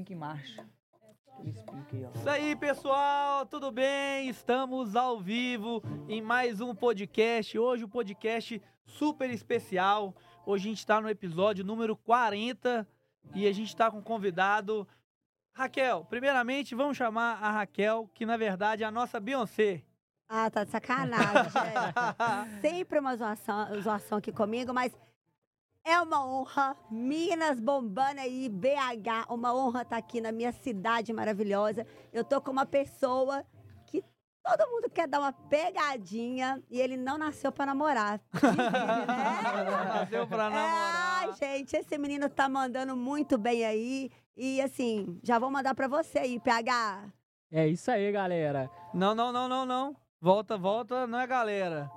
Pink Marcha. Isso aí, pessoal, tudo bem? Estamos ao vivo em mais um podcast. Hoje, um podcast super especial. Hoje a gente está no episódio número 40 e a gente está com um convidado. Raquel, primeiramente vamos chamar a Raquel, que na verdade é a nossa Beyoncé. Ah, tá de sacanagem. gente. Sempre uma zoação, zoação aqui comigo, mas é uma honra. Minas bombando aí, BH, uma honra estar aqui na minha cidade maravilhosa. Eu tô com uma pessoa que todo mundo quer dar uma pegadinha e ele não nasceu pra namorar. Né? Nasceu pra É, namorar. ai, gente, esse menino tá mandando muito bem aí. E assim, já vou mandar pra você aí, PH. É isso aí, galera. Não, não, não, não, não. Volta, volta, não é galera.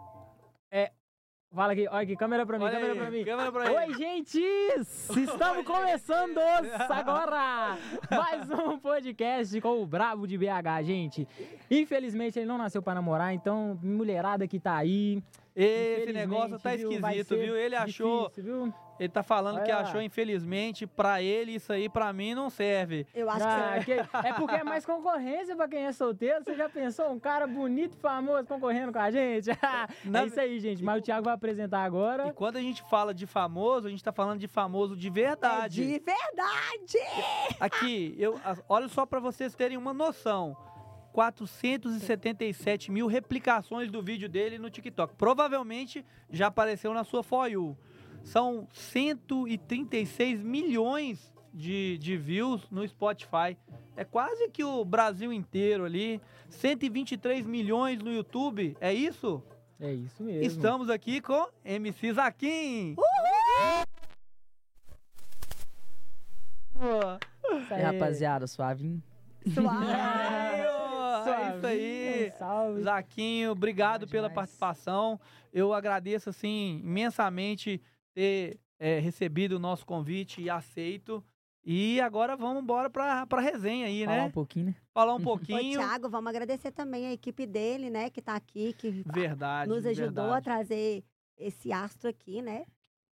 Fala aqui, olha aqui, câmera pra mim, Olha câmera aí, pra mim. câmera pra ele. Oi, gente! Estamos começando agora mais um podcast com o Bravo de BH, gente. Infelizmente ele não nasceu pra namorar, então mulherada que tá aí. Esse negócio tá viu, esquisito, ser viu? Ele achou, difícil, viu? Ele tá falando que Olha. achou, infelizmente, pra ele isso aí, pra mim, não serve. Eu acho Ah, que que- É porque é mais concorrência pra quem é solteiro. Você já pensou um cara bonito e famoso concorrendo com a gente? Na- É isso aí, gente. Mas o Thiago vai apresentar agora. E quando a gente fala de famoso, a gente tá falando de famoso de É verdade. de verdade! Aqui, eu, olha só pra vocês terem uma noção. 477 mil replicações do vídeo dele no TikTok. Provavelmente já apareceu na sua For You. São 136 milhões de, de views no Spotify. É quase que o Brasil inteiro ali. 123 milhões no YouTube. É isso? É isso mesmo. Estamos aqui com MC Zaquim. Isso E aí. rapaziada, suave. Suave. É isso aí. Salve. Zaquinho, obrigado Bom pela participação. Eu agradeço, assim, imensamente ter é, recebido o nosso convite e aceito. E agora vamos embora pra, pra resenha aí, Falar né? um pouquinho, né? Falar um Ô, pouquinho. Thiago, vamos agradecer também a equipe dele, né, que tá aqui, que Verdade. nos ajudou a verdade. trazer esse astro aqui, né?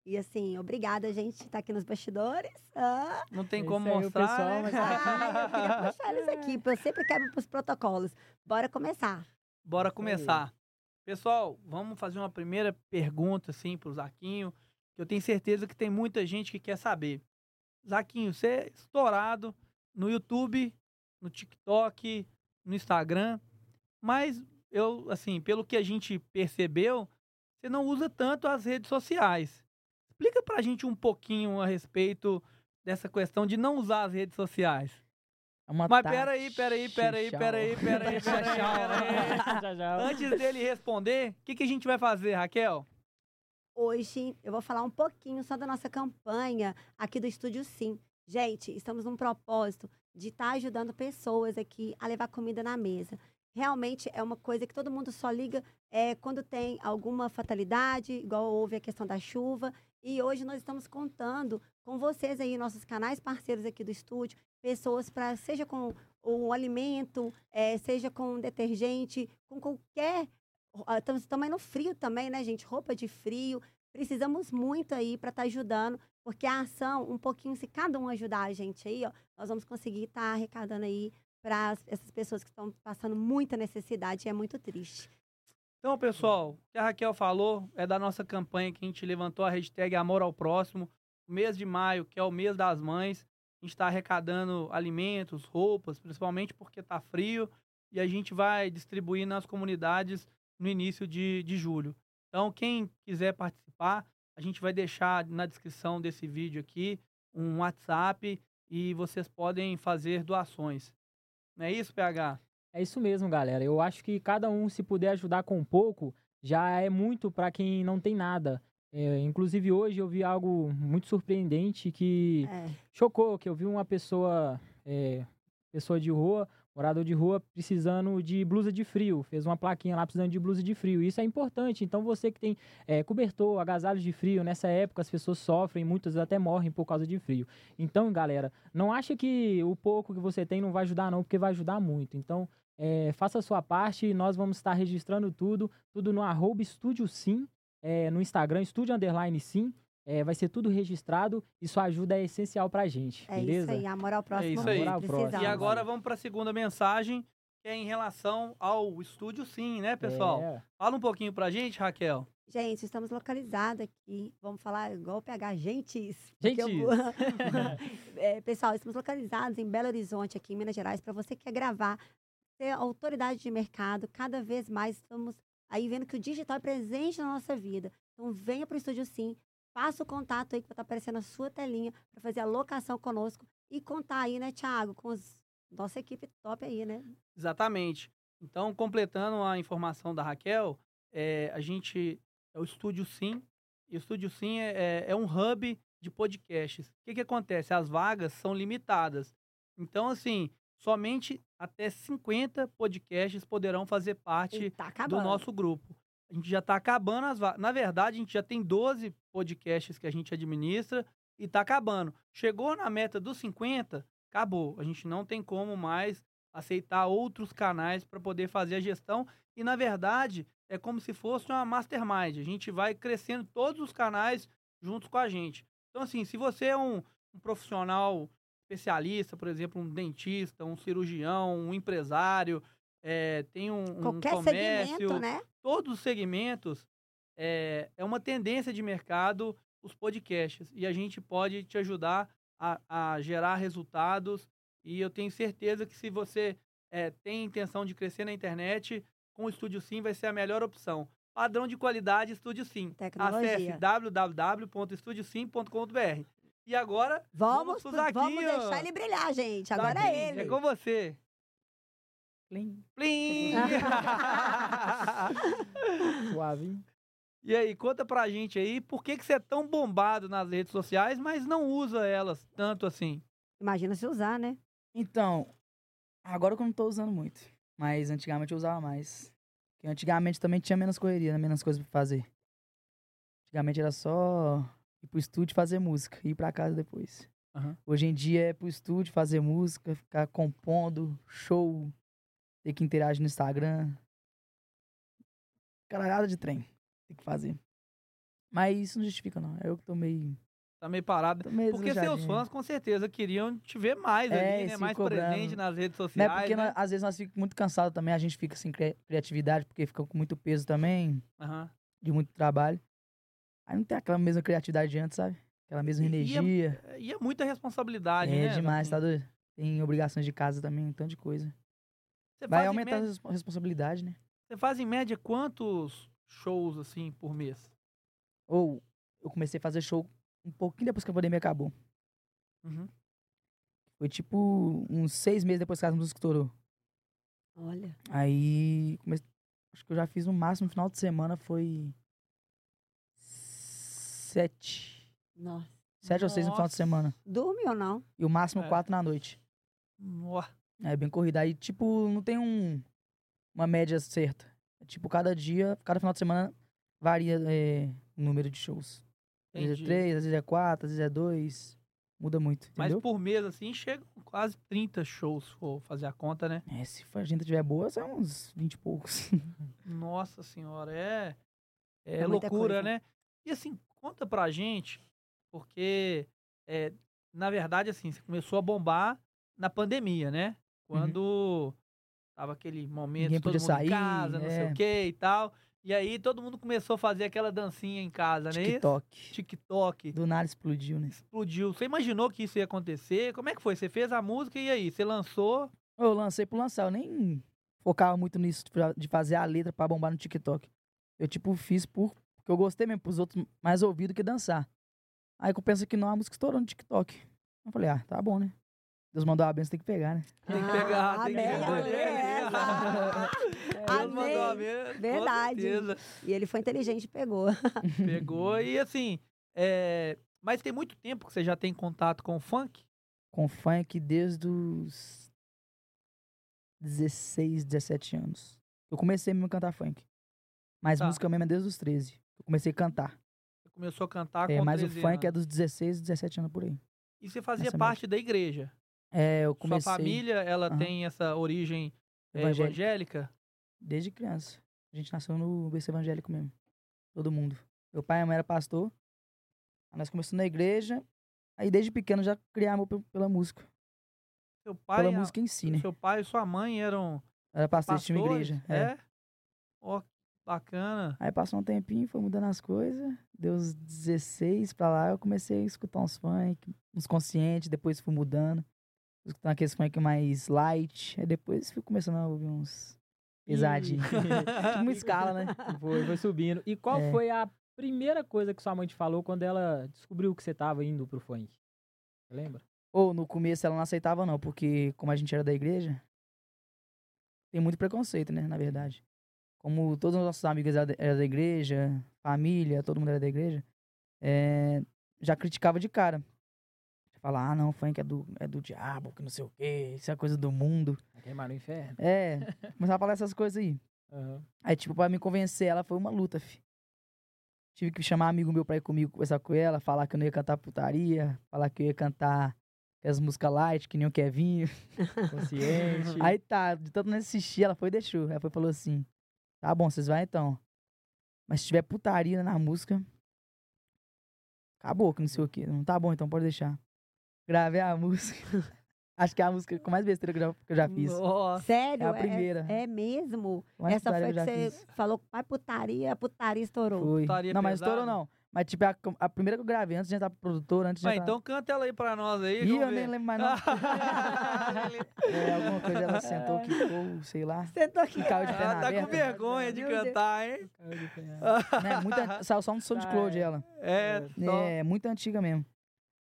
E assim, obrigada, gente, tá aqui nos bastidores. Ah, Não tem como o mostrar, pessoal, né? mas- ah, eu queria puxar eles aqui, porque eu sempre quebro pros protocolos. Bora começar. Bora começar. Pessoal, vamos fazer uma primeira pergunta, assim, pro Zaquinho, eu tenho certeza que tem muita gente que quer saber. Zaquinho, você é estourado no YouTube, no TikTok, no Instagram, mas eu, assim, pelo que a gente percebeu, você não usa tanto as redes sociais. Explica pra gente um pouquinho a respeito dessa questão de não usar as redes sociais. É uma Mas peraí, peraí, peraí, peraí, peraí, peraí, peraí. Antes dele responder, o que, que a gente vai fazer, Raquel? Hoje eu vou falar um pouquinho só da nossa campanha aqui do Estúdio Sim. Gente, estamos num propósito de estar ajudando pessoas aqui a levar comida na mesa. Realmente é uma coisa que todo mundo só liga é, quando tem alguma fatalidade, igual houve a questão da chuva. E hoje nós estamos contando com vocês aí, nossos canais parceiros aqui do estúdio, pessoas para, seja com o alimento, eh, seja com detergente, com qualquer Estamos também no frio também, né, gente? Roupa de frio. Precisamos muito aí para estar ajudando, porque a ação, um pouquinho, se cada um ajudar a gente aí, ó, nós vamos conseguir estar arrecadando aí para essas pessoas que estão passando muita necessidade. É muito triste. Então, pessoal, o que a Raquel falou é da nossa campanha que a gente levantou a hashtag Amor ao Próximo. O mês de maio, que é o mês das mães, a gente está arrecadando alimentos, roupas, principalmente porque está frio, e a gente vai distribuir nas comunidades no início de, de julho. Então, quem quiser participar, a gente vai deixar na descrição desse vídeo aqui um WhatsApp e vocês podem fazer doações. Não é isso, PH? É isso mesmo, galera. Eu acho que cada um, se puder ajudar com um pouco, já é muito para quem não tem nada. É, inclusive, hoje eu vi algo muito surpreendente que É. chocou, que eu vi uma pessoa, é, pessoa de rua, morador de rua, precisando de blusa de frio. Fez uma plaquinha lá precisando de blusa de frio. Isso é importante. Então, você que tem é, cobertor, agasalhos de frio, nessa época as pessoas sofrem, muitas até morrem por causa de frio. Então, galera, não acha que o pouco que você tem não vai ajudar, não, porque vai ajudar muito. Então, é, faça a sua parte, nós vamos estar registrando tudo, tudo no arroba estúdio sim, é, no Instagram, estúdio underline sim. É, vai ser tudo registrado e sua ajuda é essencial pra gente, É beleza? isso aí, amor ao próximo. isso aí. muito Amor ao próximo. precisamos. E agora vamos para a segunda mensagem, que é em relação ao estúdio Sim, né, pessoal? É, Fala um pouquinho pra gente, Raquel. Gente, estamos localizados aqui. Vamos falar igual o PH, gentes. porque eu É, pessoal, estamos localizados em Belo Horizonte, aqui em Minas Gerais, para você que quer gravar, ter autoridade de mercado. Cada vez mais estamos aí vendo que o digital é presente na nossa vida. Então, venha para o Estúdio Sim, faça o contato aí que vai estar aparecendo na sua telinha para fazer a locação conosco e contar aí, né, Thiago, com os, nossa equipe top aí, né? Exatamente. Então, completando a informação da Raquel, é, a gente é o Estúdio Sim. E o Estúdio Sim é, é- é um hub de podcasts. O que, que acontece? As vagas são limitadas. Então, assim, somente até 50 podcasts poderão fazer parte tá do nosso grupo. A gente já está acabando as vagas. Na verdade, a gente já tem 12 podcasts que a gente administra e está acabando. Chegou na meta dos 50, acabou. A gente não tem como mais aceitar outros canais para poder fazer a gestão. E, na verdade, é como se fosse uma mastermind. A gente vai crescendo todos os canais juntos com a gente. Então, assim, se você é um, um profissional especialista, por exemplo, um dentista, um cirurgião, um empresário, é, tem um, um Qualquer comércio, segmento, né? Todos os segmentos é, é uma tendência de mercado os podcasts e a gente pode te ajudar a, a gerar resultados e eu tenho certeza que se você é, tem intenção de crescer na internet com o Estúdio Sim vai ser a melhor opção padrão de qualidade Estúdio Sim Tecnologia. acesse www.estudiosim.com.br e agora Vamos, pro pro- vamos Zaguinho. deixar ele brilhar, gente. Agora Zaguinho, é ele. é com você Plim. Plim! Suave. E aí, conta pra gente aí, por que, que você é tão bombado nas redes sociais, mas não usa elas tanto assim? Imagina se usar, né? Então, agora que eu não tô usando muito. Mas antigamente eu usava mais. Porque antigamente também tinha menos correria, né? menos coisas pra fazer. Antigamente era só ir pro estúdio fazer música e ir pra casa depois. Aham. Hoje em dia é pro estúdio fazer música, ficar compondo, show, ter que interagir no Instagram. Caralhada de trem. Tem que fazer. Mas isso não justifica, não. Eu que tô meio. Tá meio parado. Tô meio Porque seus fãs com certeza queriam te ver mais É, ali, né? Mais cobrando. presente nas redes Não é sociais. porque né? nós- às vezes nós ficamos muito cansados também, a gente fica sem cri- criatividade, porque fica com muito peso também, Aham. de muito trabalho. Aí não tem aquela mesma criatividade de antes, sabe? Aquela mesma E- é- energia. E é muita responsabilidade, É, né? demais, tá Zaquinho? doido? Tem obrigações de casa também, um tanto de coisa. Você Vai aumentando média, a responsabilidade, né? você faz em média quantos shows, assim, por mês? Ou eu comecei a fazer show um pouquinho depois que a pandemia acabou. Uhum. Foi tipo uns seis meses depois que a música estourou. Olha. Aí, comecei, acho que eu já fiz no máximo no final de semana foi sete. Nossa. Sete ou seis no final de Nossa. semana. Dorme ou não? E o máximo É. quatro na noite. Nó. É bem corrida. Aí, tipo, não tem um, uma média certa. É, tipo, cada dia, cada final de semana varia é, o número de shows. Às vezes é três, às vezes é quatro, às vezes é dois. Muda muito, Mas entendeu? por mês, assim, chegam quase 30 shows, se for fazer a conta, né? É, se a agenda tiver boa, são uns 20 e poucos. Nossa senhora, é, é, É loucura, coisa. né? E assim, conta pra gente, porque, é, na verdade, assim, você começou a bombar na pandemia, né? Quando tava aquele momento, Uhum. Ninguém todo mundo sair, em casa, não sei é. o que e tal. E aí todo mundo começou a fazer aquela dancinha em casa, né? TikTok. TikTok. Do nada explodiu, né? Explodiu. Você imaginou que isso ia acontecer? Como é que foi? Você fez a música e aí? Você lançou? Eu lancei por lançar, eu nem focava muito nisso de fazer a letra pra bombar no TikTok. Eu, tipo, fiz por, porque eu gostei mesmo, pros outros mais ouvir do que dançar. Aí eu penso que não, a música estourou no TikTok. Eu falei, ah, tá bom, né? Deus mandou a benção, tem que pegar, né? Tem que pegar, Ah, tem que amém, escolher. amém, essa. Deus mandou a Amém. benção, Verdade. E ele foi inteligente e pegou. Pegou e assim. é, Mas tem muito tempo que você já tem contato com o funk? Com funk desde os 16, 17 anos. Eu comecei mesmo a cantar funk. Mas Tá. música mesmo é desde os 13. Eu comecei a cantar. Você começou a cantar É, com mas o 13 funk é anos. dos 16, 17 anos por aí. E você fazia essa parte da igreja. É, eu comecei Sua família, ela Aham. tem essa origem é, Evangélica. desde criança. A gente nasceu no berço evangélico mesmo. Todo mundo. Meu pai e minha mãe era pastor. Aí nós começamos na igreja. Aí desde pequeno já amor pe- pela música. Seu pai, Pela a- música em si, né? seu pai e sua mãe eram Era pastor de pastores? uma igreja. É. É? Que bacana. Aí passou um tempinho, foi mudando as coisas. Deu uns 16 pra lá, eu comecei a escutar uns funk, uns conscientes, depois fui mudando. Escutando aqueles funk mais light. Aí depois fui começando a ouvir uns pesadinhos. tipo uma escala, né? Foi, foi subindo. E qual É. foi a primeira coisa que sua mãe te falou quando ela descobriu que você tava indo pro funk? Você lembra? Ou no começo ela não aceitava, não, porque como a gente era da igreja, tem muito preconceito, né? Na verdade. Como todos os nossos amigos eram da- eram da igreja, família, todo mundo era da igreja, é, já criticava de cara. Falar, ah, não, funk é do, é do diabo, que não sei o quê, isso é coisa do mundo. Vai queimar no inferno. É, começava a falar essas coisas aí. Aham. Aí, tipo, pra me convencer ela foi uma luta, fi. Tive que chamar amigo meu pra ir comigo conversar com ela, falar que eu não ia cantar putaria, falar que eu ia cantar as músicas light, que nem o Kevinho. Consciente. Aí tá, de tanto não assistir, ela foi e deixou. Ela foi e falou assim: tá bom, vocês vão então. Mas se tiver putaria na música, acabou, que não sei o que. Não tá bom, então pode deixar. Gravei a música. Acho que é a música com mais besteira que eu já, que eu já fiz. Nossa. Sério? É a primeira. É, mesmo? Mais Essa foi que você fiz. falou, mais putaria, putaria estourou. Foi. Putaria Não, mas estourou não. Mas tipo, a, a primeira que eu gravei antes de entrar pro produtor, antes de Mas entrar... então canta ela aí pra nós aí. Ih, eu ver. nem lembro mais não. é, alguma coisa ela sentou, quicou, sei lá. Sentou aqui. Caiu de Ela perna tá com aberta. vergonha de Meu Deus. cantar, hein? Né, muita, saiu só no SoundCloud Tá, ela. É, só. É, muito antiga mesmo.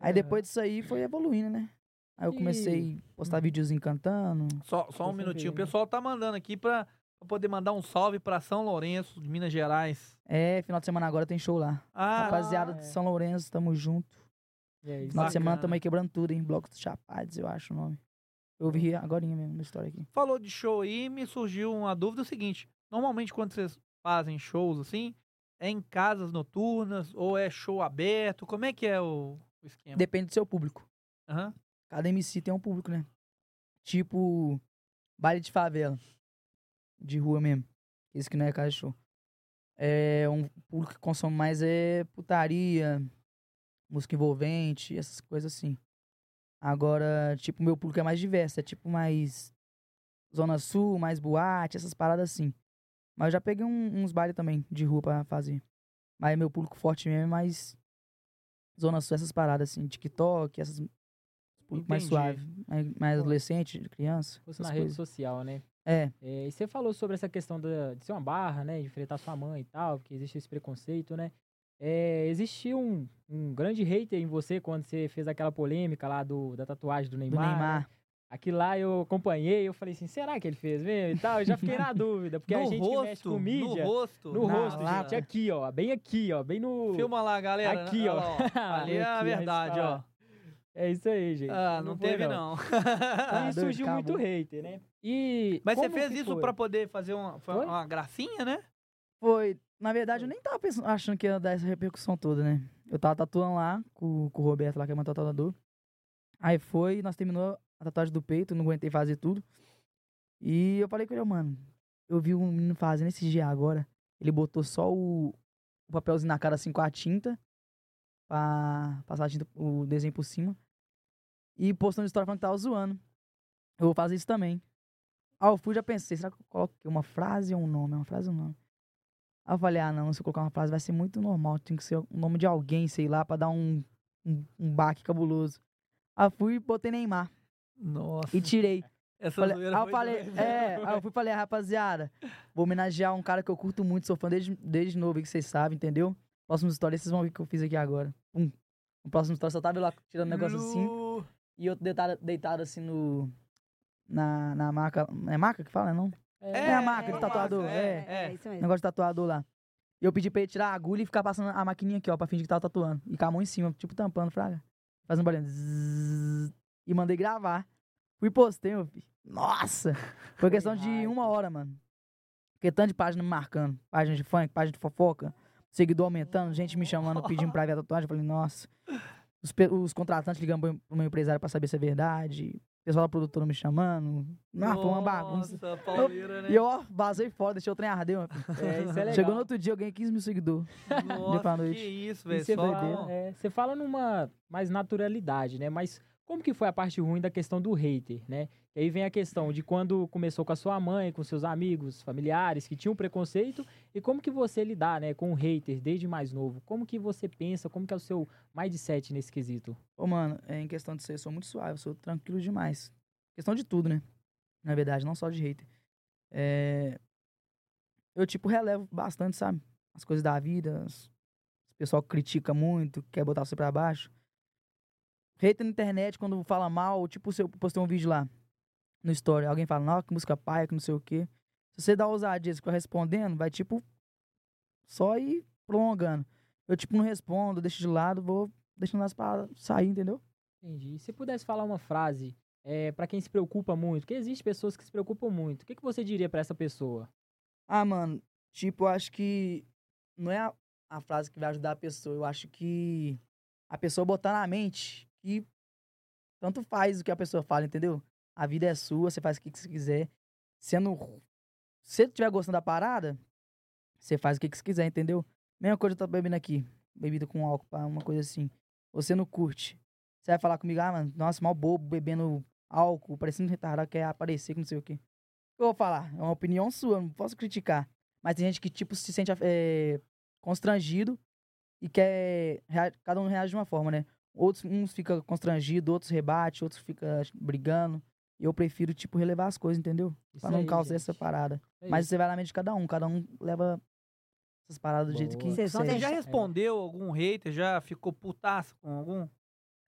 Aí depois disso aí foi evoluindo, né? Aí eu comecei a postar videozinho cantando. Só, só um minutinho. O pessoal tá mandando aqui pra, pra poder mandar um salve pra São Lourenço, de Minas Gerais. É, final de semana agora tem show lá. Ah, Rapaziada é. de São Lourenço, tamo junto. E aí, Final de semana tamo aí quebrando tudo, hein? Bloco dos Chapados, eu acho o nome. Eu ouvi agora mesmo na história aqui. falou de show aí, me surgiu uma dúvida é o seguinte. Normalmente quando vocês fazem shows assim, é em casas noturnas ou é show aberto? Como é que é o, o esquema? Depende do seu público. Aham. Cada MC tem um público, né? Tipo, baile de favela. De rua mesmo. Esse que não é casa show. É um público que consome mais é putaria, música envolvente, essas coisas assim. Agora, tipo, meu público é mais diverso. É tipo mais Zona Sul, mais boate, essas paradas assim. Mas eu já peguei um- uns bailes também de rua pra fazer. Mas meu público forte mesmo é mais Zona Sul, essas paradas assim, TikTok, essas público mais Entendi. suave, mais, adolescente, criança. fosse na rede coisas. social, né? É, É, e você falou sobre essa questão da- de ser uma barra, né? De enfrentar sua mãe e tal, porque existe esse preconceito, né? É, existiu um, um grande hater em você quando você fez aquela polêmica lá do, da tatuagem do do Neymar. né? Aquilo lá eu acompanhei, eu falei assim, será que ele fez mesmo e tal? Eu já fiquei na dúvida, porque a no gente rosto, que mexe com mídia, no rosto. no rosto, lata. gente, aqui, ó, bem aqui, ó, bem no... Filma lá, galera. Aqui, Olha ó. Ali é a verdade, ó. É isso aí, gente. Ah, não, foi, teve não. E doido, surgiu muito acabou. hater, né? E Mas você fez isso foi? pra poder fazer uma, foi Foi? uma gracinha, né? Foi. Na verdade, eu nem tava pensando, achando que ia dar essa repercussão toda, né? Eu tava tatuando lá com, com o Roberto lá, que é meu tatuador. Aí foi, nós terminou a tatuagem do peito, não aguentei fazer tudo. E eu falei com ele, mano, eu vi um menino fazendo esse dia agora. Ele botou só o, o papelzinho na cara assim com a tinta. Pra passar tinta, o desenho por cima. E postando história falando que tava zoando. Eu vou fazer isso também. Aí eu fui já pensei, será que eu coloco uma frase ou um nome? Uma frase ou um nome? Aí eu falei, ah não, se eu colocar uma frase vai ser muito normal. Tem que ser o nome de alguém, sei lá, pra dar um, um, um baque cabuloso. Aí eu fui e botei Neymar. Nossa. E tirei. Essa Falei- zoeira aí eu falei, é, aí eu fui e falei, rapaziada, vou homenagear um cara que eu curto muito, sou fã desde, desde novo, que vocês sabem, entendeu? Próxima história, vocês vão ver o que eu fiz aqui agora. Pum. No próximo história, só tava lá tirando um negócio assim, Lu- e outro deitado, deitado assim no. Na, na maca. É maca que fala, não? É a marca de uma tatuador, marca, é. é. isso mesmo. Negócio de tatuador lá. E eu pedi pra ele tirar a agulha e ficar passando a maquininha aqui, ó, pra fingir que tava tatuando. E com a mão em cima, tipo tampando, fraga. Fazendo barulho. Zzzz. E mandei gravar. Fui e postei, meu filho. Nossa! Foi questão de uma hora, mano. Porque tanto de página me marcando. Página de funk, página de fofoca. Seguidor aumentando, gente me chamando, pedindo pra ver a tatuagem. Eu falei, nossa. Os, os contratantes ligando pro meu empresário pra saber se é verdade. pessoal da produtora me chamando. Não, foi uma bagunça. Nossa, pauleira, né? E eu, ó, vazei fora, deixei o trem arder, meu filho. É, isso é legal. Chegou no outro dia, eu ganhei 15 mil seguidores. Nossa, que isso, velho. você Só... fala, é, você fala numa mais naturalidade, né? Mas como que foi a parte ruim da questão do hater, né? E aí vem a questão de quando começou com a sua mãe, com seus amigos, familiares que tinham preconceito e como que você lidar, né, com o hater desde mais novo? Como que você pensa, como que é o seu mindset nesse quesito? Ô, mano, é, em questão de ser, eu sou muito suave, eu sou tranquilo demais. Questão de tudo, né? Na verdade, não só de hater. É... Eu, tipo, relevo bastante, sabe? As coisas da vida. as- O pessoal critica muito, quer botar você pra baixo. Hater na internet, quando fala mal, tipo, se eu postei um vídeo lá no story, alguém fala, não, que música paia, que não sei o quê. Se você dá ousadia e ficar respondendo, vai, tipo, só ir prolongando. Eu, tipo, não respondo, deixo de lado, vou deixando as palavras sair, entendeu? Entendi. Se pudesse falar uma frase é, para quem se preocupa muito, porque existe pessoas que se preocupam muito, o que, que você diria pra essa pessoa? Ah, mano, tipo, eu acho que não é a, a frase que vai ajudar a pessoa. Eu acho que a pessoa botar na mente que tanto faz o que a pessoa fala, entendeu? A vida é sua, você faz o que você quiser. Sendo. Se você estiver gostando da parada, você faz o que você quiser, entendeu? Mesma coisa eu tô bebendo aqui. Bebida com álcool, uma coisa assim. Você não curte. Você vai falar comigo, ah, mano, nossa, mal bobo, bebendo álcool, parecendo retardado, quer aparecer, que não sei o quê. Eu vou falar, é uma opinião sua, não posso criticar. Mas tem gente que, tipo, se sente eh, constrangido e quer. Cada um reage de uma forma, né? Outros, uns ficam constrangidos, outros rebate, outros ficam brigando. E eu prefiro, tipo, relevar as coisas, entendeu? Isso Pra não aí, causar gente. essa parada. É Mas isso. você vai na mente de cada um, cada um leva essas paradas do jeito que. Você já deixar- respondeu algum hater? Já ficou putaço com algum?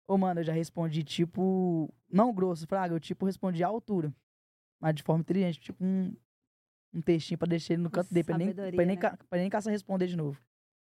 Ô, mano, eu já respondi, tipo. Não grosso, Fraga, eu, tipo, respondi à altura. Mas de forma inteligente, tipo, um, um textinho pra deixar ele no canto dele, pra ele nem, pra ele nem, né? pra ele nem caçar responder de novo.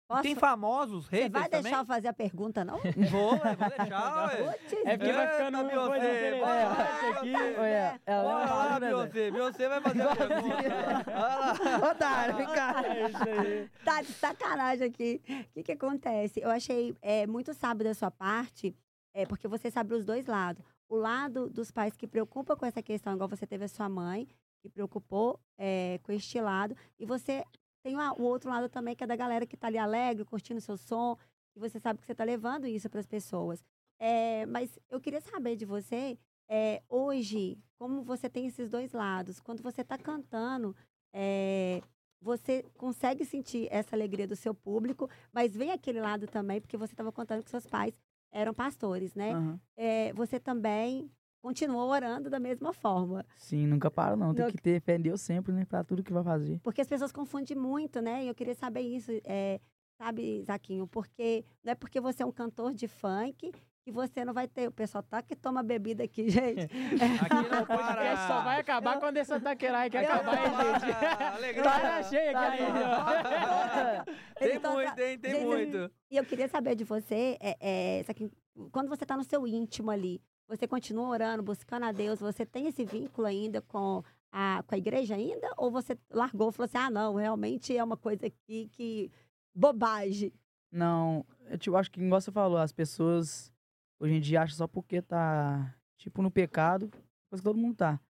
Posso- Tem famosos Você haters vai deixar eu também? fazer a pergunta, não? Vou, ué, vou deixar, ué. É porque vai ficando uma Beyoncé, coisa bora interessante lá, aqui. Olha, lá, né? Beyoncé. Beyoncé vai fazer a pergunta. Vai lá. Otário, vem cá. É tá de sacanagem aqui. O que que acontece? Eu achei é, muito sábio da sua parte, é, porque você sabe os dois lados. O lado dos pais que preocupa com essa questão, igual você teve a sua mãe, que preocupou é, com este lado. E você tem o o outro lado também, que é da galera que tá ali alegre, curtindo seu som. E você sabe que você tá levando isso para as pessoas. É, mas eu queria saber de você, é, hoje, como você tem esses dois lados. Quando você tá cantando, é, você consegue sentir essa alegria do seu público, mas vem aquele lado também, porque você estava contando que seus pais eram pastores, né? É, você também continuou orando da mesma forma. Sim, nunca para, não. Tem Não- que ter fé em Deus sempre, né? Pra tudo que vai fazer. Porque as pessoas confundem muito, né? E eu queria saber isso, é, sabe, Zaquinho? Porque não é porque você é um cantor de funk que você não vai ter. O pessoal tá que toma bebida aqui, gente. Aqui não O podcast só vai para. acabar quando essa taquerai que Eu- acabar, hein, gente? Alegria. Tá cheia Tá aqui ainda. Tem Eles tão muito, tra- tem, tem Gente, muito. E eu queria saber de você, é, é, Zaquinho, quando você está no seu íntimo ali, você continua orando, buscando a Deus, você tem esse vínculo ainda com a, com a igreja ainda? Ou você largou e falou assim, ah, não, realmente é uma coisa aqui que... Bobagem. Não, eu tipo, acho que, igual você falou, as pessoas hoje em dia acham só porque tá, tipo, no pecado, coisa que todo mundo tá.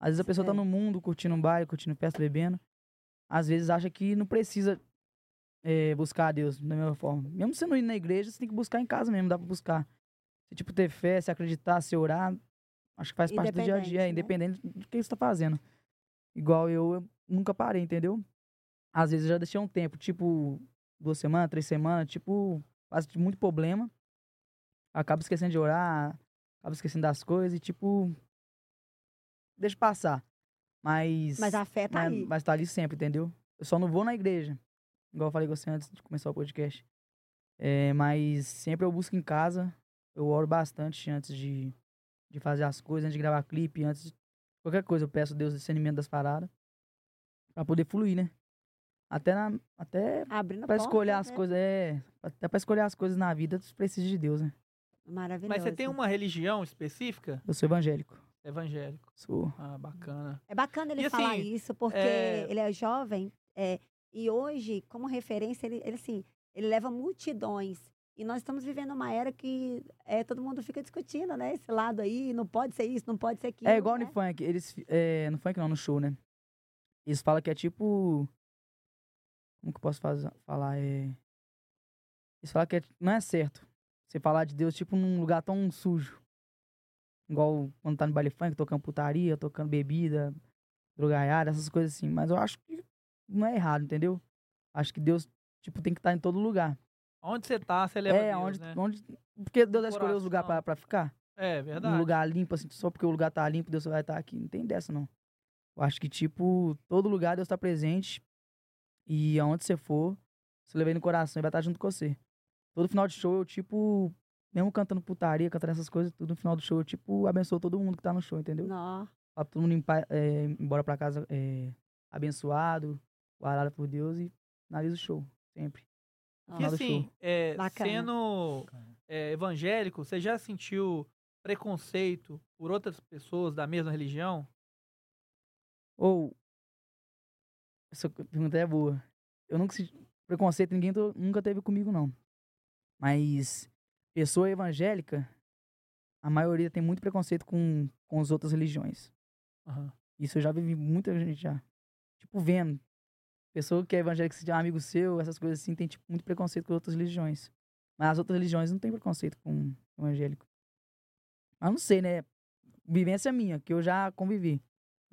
Às vezes a pessoa tá É. no mundo, curtindo um baile, curtindo festa, bebendo. Às vezes acha que não precisa eh, buscar a Deus da mesma forma. Mesmo você não indo na igreja, você tem que buscar em casa mesmo, dá pra buscar. Se, tipo, ter fé, se acreditar, se orar, acho que faz parte do dia a dia, é, Independente, do que você tá fazendo. Igual eu, eu nunca parei, entendeu? Às vezes eu já deixei um tempo, tipo, duas semanas, três semanas, tipo, faz muito problema. Acaba esquecendo de orar, acaba esquecendo das coisas e, tipo, deixa passar. Mas. Mas a fé tá mas, aí. mas tá ali sempre, entendeu? Eu só não vou na igreja. Igual eu falei com você antes de começar o podcast. É, mas sempre eu busco em casa. Eu oro bastante antes de, de fazer as coisas, antes de gravar clipe, antes de qualquer coisa. Eu peço a Deus discernimento das paradas. Pra poder fluir, né? Até, na, até Abrindo pra portas, escolher as né? coisas, é. Até pra escolher as coisas na vida, você precisa de Deus, né? Maravilhoso. Mas você tem uma religião específica? Eu sou evangélico. Evangélico. Sou. Ah, bacana. É bacana ele E, falar assim, isso, porque é- ele é jovem é, e hoje, como referência, ele, ele, assim, ele leva multidões. E nós estamos vivendo uma era que é, todo mundo fica discutindo, né? Esse lado aí, não pode ser isso, não pode ser aquilo. É igual né? no funk, eles. É, no funk não, no show, né? Eles falam que é tipo. Como que eu posso faz- falar? É. Eles falam que é- não é certo você falar de Deus, tipo, num lugar tão sujo. Igual quando tá no baile funk, tocando putaria, tocando bebida, drogaiada, essas coisas assim. Mas eu acho que não é errado, entendeu? Acho que Deus, tipo, tem que estar em todo lugar. Onde você tá, você leva é, Deus, onde, né? onde. Porque Deus vai escolher os lugares pra, pra ficar É, verdade. um lugar limpo, assim, só porque o lugar tá limpo, Deus vai estar aqui. Não tem dessa, não. Eu acho que, tipo, todo lugar Deus tá presente. E aonde você for, você levar ele no coração e vai estar junto com você. Todo final de show, eu, tipo, mesmo cantando putaria, cantando essas coisas, tudo no final do show, eu, tipo, abençoo todo mundo que tá no show, entendeu? Nó. Pra todo mundo ir é, embora pra casa é, abençoado, guardado por Deus e finaliza o show, sempre. E do assim, é, sendo é, evangélico, você já sentiu preconceito por outras pessoas da mesma religião? Ou. Essa pergunta é boa. Eu nunca senti preconceito, ninguém to- nunca teve comigo, não. Mas pessoa evangélica, a maioria tem muito preconceito com, com as outras religiões. Aham. Isso eu já vivi muita gente já. Tipo, vendo. Pessoa que é evangélica, se é um amigo seu, essas coisas assim, tem tipo, muito preconceito com outras religiões. Mas as outras religiões não tem preconceito com evangélico. Mas não sei, né? Vivência minha, que eu já convivi.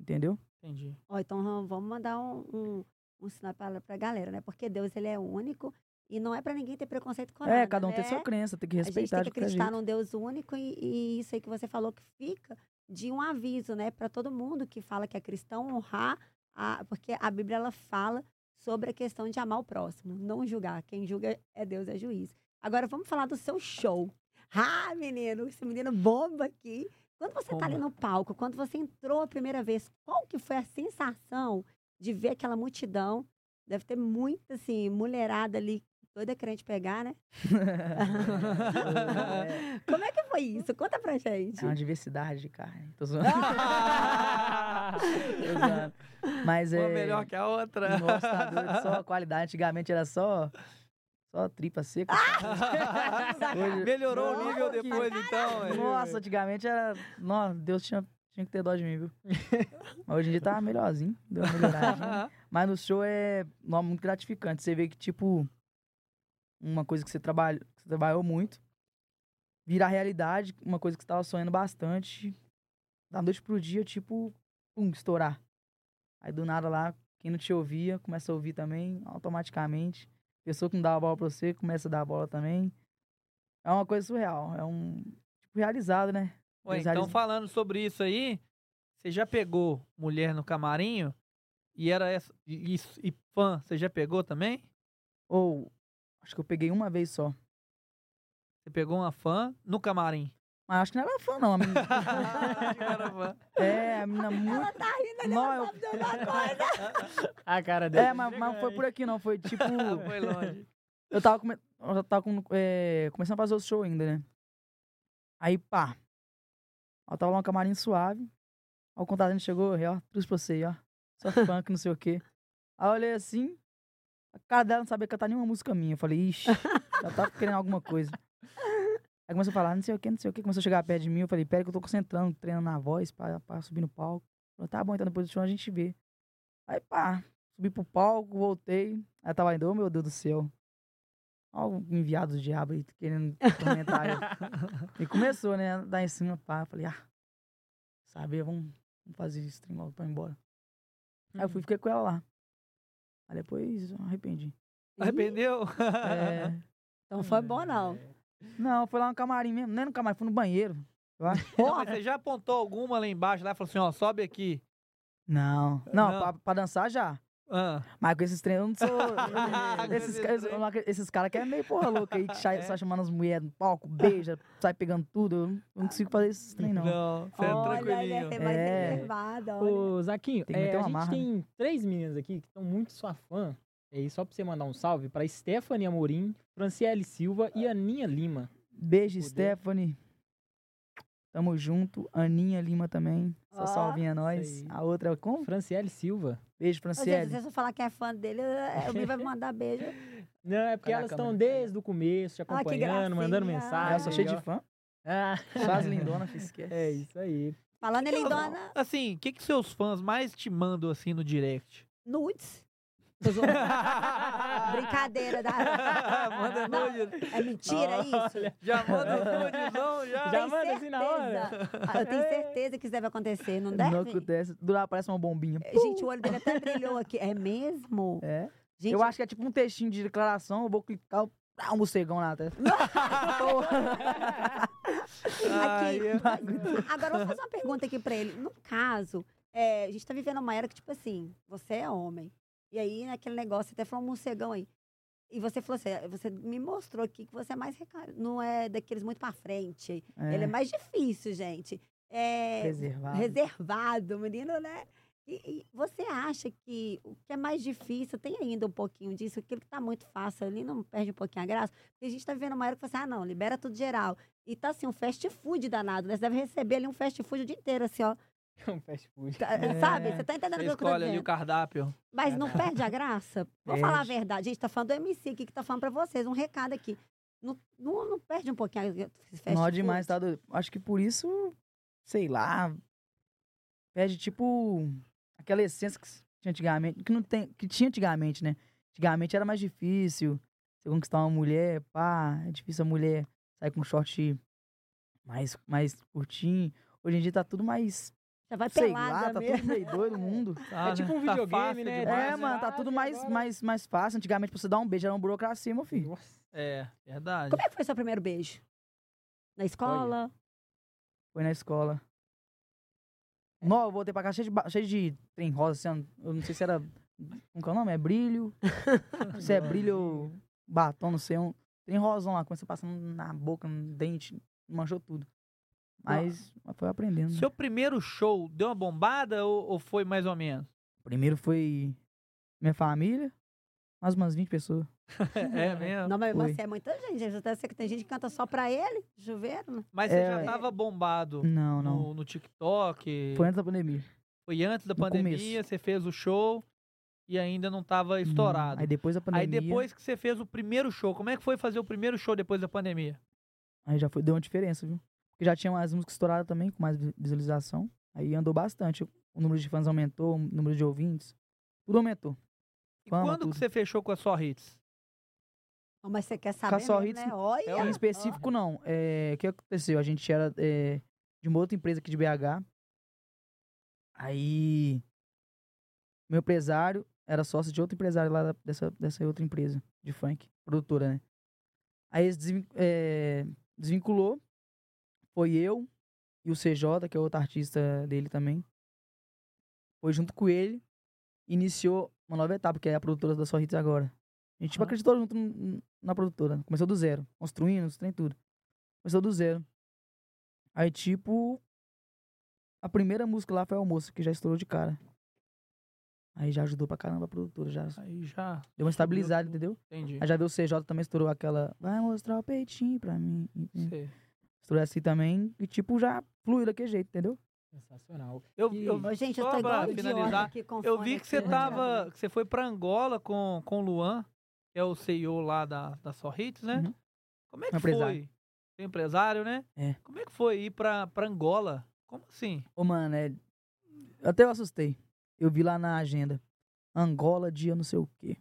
Entendeu? Entendi. Ó, então vamos- mandar um, um, um sinal pra, pra galera, né? Porque Deus, ele é único e não é pra ninguém ter preconceito com nada, É, cada um né? tem sua crença, tem que A gente respeitar tem que acreditar num Deus único e, e isso aí que você falou que fica de um aviso, né, para todo mundo que fala que é cristão honrar, a, porque a Bíblia ela fala sobre a questão de amar o próximo, não julgar. Quem julga é Deus, é juiz. Agora vamos falar do seu show. Ah, menino, esse menino bomba aqui. Quando você tá ali no palco, quando você entrou a primeira vez, qual que foi a sensação de ver aquela multidão? Deve ter muita, assim, mulherada ali, doida crente pegar, né? Como é que foi isso? Conta pra gente. é uma diversidade de carne. Tô zoando. Tô Mas é. Uma melhor que a outra. Nossa, tá doido, só qualidade. Antigamente era só. Só tripa seca. Hoje- Melhorou o Nossa, nível que- depois, então. velho. Nossa, antigamente era. Nossa, Deus tinha, tinha que ter dó de mim, viu? Mas hoje em dia tá melhorzinho. Deu uma melhoradinha. Mas no show é nó, muito gratificante. Você vê que, tipo, uma coisa que você, trabalha, que você trabalhou muito, virar realidade, uma coisa que você tava sonhando bastante, da noite pro dia, tipo, pum, estourar. Aí do nada lá, quem não te ouvia, começa a ouvir também, automaticamente. Pessoa que não dava bola pra você, começa a dar bola também. É uma coisa surreal. É um. Tipo, realizado, né? Ué, então, realizam- falando sobre isso aí, você já pegou mulher no camarinho? E era essa. E, isso- e fã, você já pegou também? Ou. Acho que eu peguei uma vez só. Você pegou uma fã no camarim. Mas acho que não era fã, não. A menina... Era fã. é, a menina muito. Tá rindo, Não, ela eu- sabe de alguma coisa. A cara dele. É, mas, mas não foi por aqui, não. Foi tipo. Foi longe. Eu tava, come... eu já tava com- é, começando a fazer o show ainda, né? Aí, pá. Eu tava lá no camarim suave. Aí o contador chegou, ó, trouxe pra você, aí, ó. Só funk, não sei o quê. Aí eu olhei assim. A cara dela não sabia cantar nenhuma música minha. Eu falei, ixi, já tava querendo alguma coisa. Aí começou a falar, não sei o que, não sei o que. Começou a chegar perto de mim. Eu falei, pera que eu tô concentrando, treinando na voz pra, pra subir no palco. Falei, tá bom, então depois do show a gente vê. Aí, pá, subi pro palco, voltei. Aí tava ainda, oh meu Deus do céu. Ó, o enviado do diabo aí, querendo comentar. e começou, né? Dar em cima, pá. Falei, ah, sabe, vamos, vamos fazer esse trem logo pra ir embora. Aí eu fui e fiquei com ela lá. Aí depois eu arrependi. Arrependeu? É, Então foi bom, não. Não, foi lá no camarim mesmo. Nem no camarim, foi no banheiro. Não, mas você já apontou alguma lá embaixo lá e falou assim, ó, sobe aqui. Não, não, Não. Pra, pra dançar já. Ah. Mas com esses treinos eu não sou. Esses esses esses caras que é meio porra louca aí, que sai, É. sai chamando as mulheres no palco, beija, sai pegando tudo. Eu não, consigo fazer esses treinos, não. Não, você é Olha, ele tranquilinho. é mais É. olha. Ô, Zaquinho, Tem que é, a gente né? tem três meninas aqui que estão muito sua fã. E aí, só pra você mandar um salve pra Stephanie Amorim, Franciele Silva e Aninha Lima. Beijo, Poder. Stephanie. Tamo junto. Aninha Lima também. Só Ó, salvinha nós. isso aí. A outra é como? Franciele Silva. Beijo, Franciele. se eu falar que é fã dele, eu- o Mi vai me mandar beijo. Não, é porque Olha elas estão desde o começo, te Ah, que acompanhando, mandando gracinha. mensagem. Ah, eu sou cheio de fã. Ah, Só as lindonas, fiz esquece. é isso aí. Falando em Que que lindona, Assim, o que, que seus fãs mais te mandam assim no direct? nudes. Brincadeira. Da... Manda Não, nude. É mentira isso? Já manda nudezão, já. Já manda assim na hora? Ah, Eu tenho certeza que isso deve acontecer, não deve? Não acontece. Do lado parece uma bombinha. Gente, o olho dele até brilhou aqui. É mesmo? É. Gente, Eu acho que é tipo um textinho de declaração, eu vou clicar, ah, um morcegão na testa. Aqui, é. mas- agora eu vou fazer uma pergunta aqui pra ele. No caso, é, a gente tá vivendo uma era que, tipo assim, você é homem. E aí, naquele negócio, até falou um morcegão aí. E você falou assim, você me mostrou aqui que você é mais não é daqueles muito pra frente. Ele é mais difícil, gente. É reservado. reservado, menino, né? E, e você acha que o que é mais difícil tem ainda um pouquinho disso? Aquilo que tá muito fácil ali não perde um pouquinho a graça? Porque a gente tá vivendo uma era que você, ah, não, libera tudo geral. E tá assim, um fast food danado, né? Você deve receber ali um fast food o dia inteiro, assim, ó. Um fast food. Tá- É. Sabe? Você tá entendendo o que eu tô escolhe ali o cardápio. Mas não perde a graça? Vou falar a verdade. A gente tá falando do MC aqui que tá falando pra vocês. Um recado aqui. Não, não, não perde um pouquinho a esse fast Não food? demais, tá? Acho que por isso, sei lá, perde tipo aquela essência que tinha antigamente, que não tem, que tinha antigamente, né? Antigamente era mais difícil você conquistar uma mulher, pá, é difícil a mulher sair com short mais, mais curtinho. Hoje em dia tá tudo mais, Já vai sei lá, pelada tá mesmo. tudo meio doido o mundo. Tá, É tipo né? um Tá videogame, fácil né? demais, É, Mas mano, tá agora- tudo mais, mais, mais fácil. Antigamente, pra você dar um beijo, era um burocracia, meu filho. Nossa. É, verdade. Como é que foi seu primeiro beijo? Na escola? Foi na escola. Não, eu voltei pra casa cheio de, cheio de trem rosa, assim, eu não sei se era. Como que é o nome? É brilho? se é brilho ou batom, não sei. Um trem rosão lá, começa passando na boca, no dente, manchou tudo. Mas, mas foi aprendendo. né? Seu primeiro show deu uma bombada ou, ou foi mais ou menos? Primeiro foi minha família, mais umas 20 pessoas. é mesmo? Não, mas Foi. você é muita gente. Até sei que tem gente que canta só pra ele, chuveiro, né? Mas você É, já ué. tava bombado Não, não. no, no TikTok? Foi antes da pandemia. Foi antes da no pandemia, começo. você fez o show e ainda não tava estourado. Não. Aí depois da pandemia. Aí depois que você fez o primeiro show, como é que foi fazer o primeiro show depois da pandemia? Aí já foi, deu uma diferença, viu? Já tinha mais músicas estouradas também, com mais vi- visualização. Aí andou bastante. O número de fãs aumentou, o número de ouvintes. Tudo aumentou. E Fama, quando tudo. que você fechou com a só hits? Não, Mas você quer saber só mesmo, hits, né? Olha! É Em específico, não. É, o que aconteceu? A gente era é, de uma outra empresa aqui de BH. Aí. Meu empresário era sócio de outro empresário lá da- dessa, dessa outra empresa de funk, produtora, né? Aí eles desvin- é, desvinculou. Foi eu e o CJ, que é outro artista dele também. Foi junto com ele. Iniciou uma nova etapa, que é a produtora da Só Hits agora. A gente tipo, Aham. acreditou junto na produtora. Começou do zero. Construindo, trem tudo. Começou do zero. Aí, tipo. A primeira música lá foi Almoço, que já estourou de cara. Aí já ajudou pra caramba a produtora. Já Aí já. deu uma estabilizada, entendeu? Entendi. Aí já veio o CJ também, estourou aquela. Vai mostrar o peitinho pra mim. Sei. Estourou assim também. E, tipo, já fluiu daquele jeito, entendeu? Sensacional. Eu, E- eu, gente, eu tô igual finalizar, aqui com eu vi que você aqui, tava. né? que você foi pra Angola com, com o Luan, que é o CEO lá da, da Só Hits, né? Uhum. Como é que Empresário. foi? É empresário, né? É. Como é que foi ir pra, pra Angola? Como assim? Ô, mano, é. Até eu assustei. Eu vi lá na agenda. Angola, dia não sei o quê.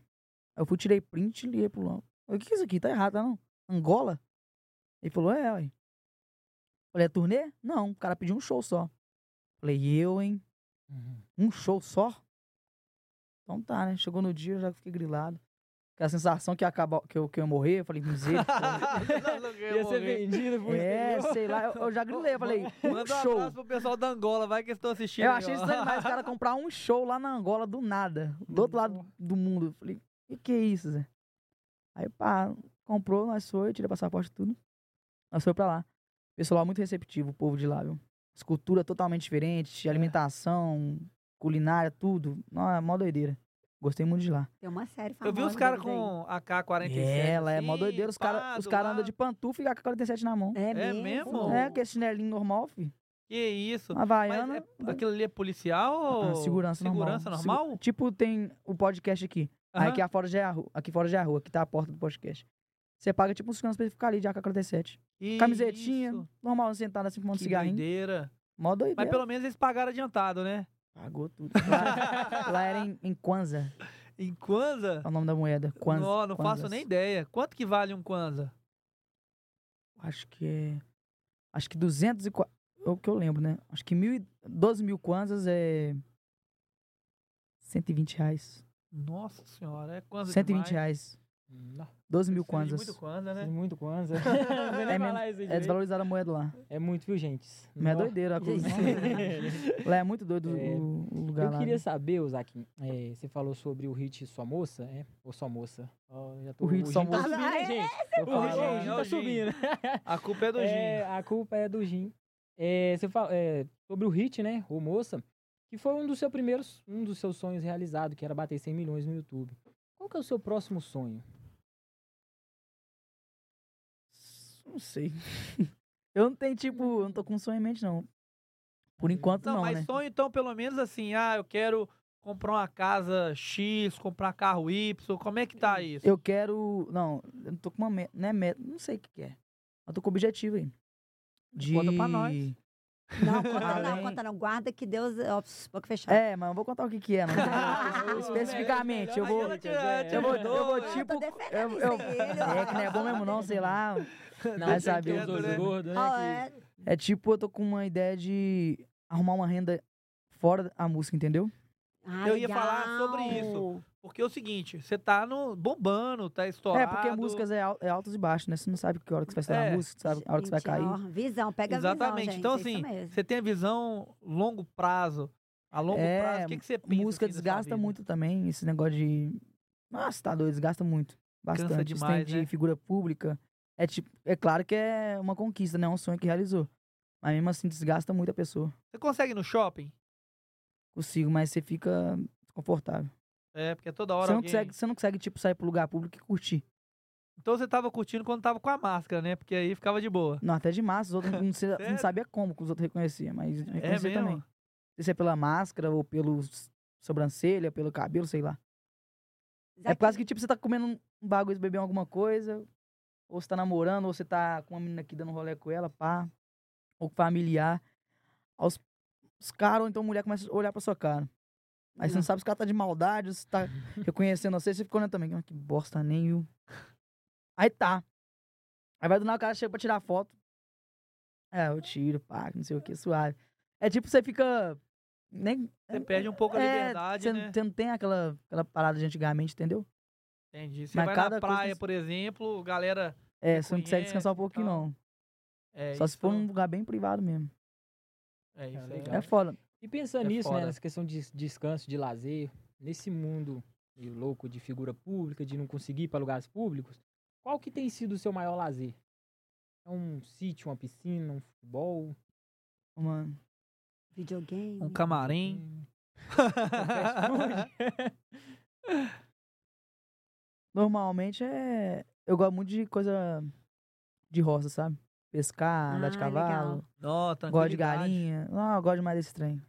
Aí eu fui, tirei print e liguei pro. Falei, o que que é isso aqui? Tá errado, tá não? Angola? Ele falou, é, ué. Falei, é turnê? Não, o cara pediu um show só. Falei, eu, hein? Um show só? Então tá, né? Chegou no dia, eu já fiquei grilado. Aquela sensação que ia, acabar, que, eu, que eu ia morrer. Eu falei, misericórdia. Ia ser vendido por é, sei lá. Eu, eu já grilei. Eu falei, um Manda um show. abraço pro pessoal da Angola, vai que eles estão assistindo. Eu aí, achei estranho demais o cara comprar um show lá na Angola do nada. Do outro lado do mundo. Eu falei, que que é isso, Zé? Aí, pá, comprou, nós foi, tirei passaporte e tudo. Nós foi pra lá. Pessoal lá muito receptivo, o povo de lá, viu? Escultura totalmente diferente, alimentação, culinária, tudo. Não, é mó doideira. Gostei muito de lá. Tem uma série Eu famosa vi os caras com AK-47. É, ela é mó doideira. Os caras cara andam de pantufa e AK-47 na mão. É, É mesmo? É, que é chinelinho normal, fi. Que isso. Havaiana. Mas é- aquilo ali é policial ah, ou segurança, segurança normal. normal? Segu- Tipo, tem o podcast aqui. Aí Aham. aqui fora já é a rua. Aqui fora já é a rua, aqui tá a porta do podcast. Você paga tipo um segurança pra ele ficar ali de AK-47. Que Camisetinha, isso, normal, sentado assim, fumando Que cigarrinho. doideira. Mó doideira. Mas pelo menos eles pagaram adiantado, né? Pagou tudo. Lá, lá era em, em Kwanza, Em Kwanza? é o nome da moeda. Kwanza. não, não faço Kwanzas. nem ideia. Quanto que vale um Kwanza? Acho que é. Acho que 204. É o que eu lembro, né? Acho que mil, e- 12 mil kwanzas é. 120 reais. Nossa senhora, é Kwanza 120 demais. reais. Não, 12 mil kwanzas. Muito Kwanza, né? é muito Kwanza. É, é, é desvalorizada a moeda lá. é muito, viu, gente? Mas é doideira a coisa. lá é muito doido É. o, o lugar Eu lá. queria né? saber, Ozakin, é, você falou sobre o hit Sua Moça, é? Ou Sua Moça? Já tô- O hit Sua Gin tá Moça. subindo, hein, gente? Eu O Gin- o o tá subindo. A culpa é do Gin. É, a culpa é do Gin. É, você fala é, sobre o hit, né? O Moça, que foi um dos seus primeiros, um dos seus sonhos realizados, que era bater 100 milhões no YouTube. Qual que é o seu próximo sonho? Não sei. eu não tenho, tipo, eu não tô com sonho em mente, não. Por enquanto Não, não, mas né? sonho então pelo menos assim, ah, eu quero comprar uma casa X, comprar carro Y, como é que tá isso? Eu quero. Não, eu não tô com uma meta. Não é meta, não sei o que, que é. Eu tô com objetivo aí. De... Conta pra nós. Não, conta não, Além- conta não. Guarda que Deus. Ó, boca fechada. É, mas eu vou contar o que, que é, não. Especificamente, eu vou. Eu vou, eu vou tipo. Eu, eu, é que não é bom mesmo, não, sei lá. Não, é os dois né? gordos, né? Que- é, É tipo, eu tô com uma ideia de arrumar uma renda fora a música, entendeu? Ah, Eu ia falar legal. sobre isso. Porque é o seguinte, você tá no bombando, tá estourado. É, porque músicas é, al- é altos e baixos, né? Você não sabe que hora que você vai estourar É. a música, você sabe a hora que você vai cair. ó, visão, pega Exatamente. a visão, gente. então é assim, você tem a visão longo prazo. A longo É, prazo, o que, que você pensa? música assim, desgasta muito também, esse negócio de. Nossa, tá doido, desgasta muito. Bastante. Trem demais, de né? figura pública. É tipo, é claro que é uma conquista, né? É um sonho que realizou. Mas mesmo assim desgasta muito a pessoa. Você consegue ir no shopping? Consigo, mas você fica desconfortável. É, porque toda hora Você não, alguém... consegue, você não consegue, tipo, sair pro lugar público e curtir. Então você tava curtindo quando tava com a máscara, né? Porque aí ficava de boa. Não, até de massa, os outros não, não sabia como que os outros reconheciam, mas reconhecia mesmo? também. Se é pela máscara ou pelo sobrancelha, pelo cabelo, sei lá. É quase que, tipo, você tá comendo um bagulho, bebendo alguma coisa, ou você tá namorando, ou você tá com uma menina aqui dando rolê com ela, pá, ou com familiar. Aí Os, caras, ou então a mulher começa a olhar pra sua cara. Aí você não sabe se o cara tá de maldade, se tá reconhecendo você, você fica olhando também. "Ah, Que bosta nem? Aí tá. Aí vai do nada o cara chega pra tirar foto. É, eu tiro, pá, não sei o que, suave. É tipo, você fica. Nem, Você perde um pouco a é, liberdade, você, né? você não tem aquela, aquela parada de antigamente, entendeu? Entendi. Você Mas vai na cada coisa praia, tem- por exemplo, galera... É, você não consegue descansar um pouquinho, tal. não. É, Só se for num lugar bem privado mesmo. É isso aí. legal. É foda. E pensando É nisso, né, foda. nessa questão de descanso, de lazer, nesse mundo de louco de figura pública, de não conseguir ir para lugares públicos, qual que tem sido o seu maior lazer? É um sítio, uma piscina, um futebol? Mano. Videogame. Um camarim. um? Normalmente é. Eu gosto muito de coisa de roça, sabe? Pescar, andar de Ah, cavalo. legal. Não, Gosto de galinha. Não, eu gosto demais desse trem.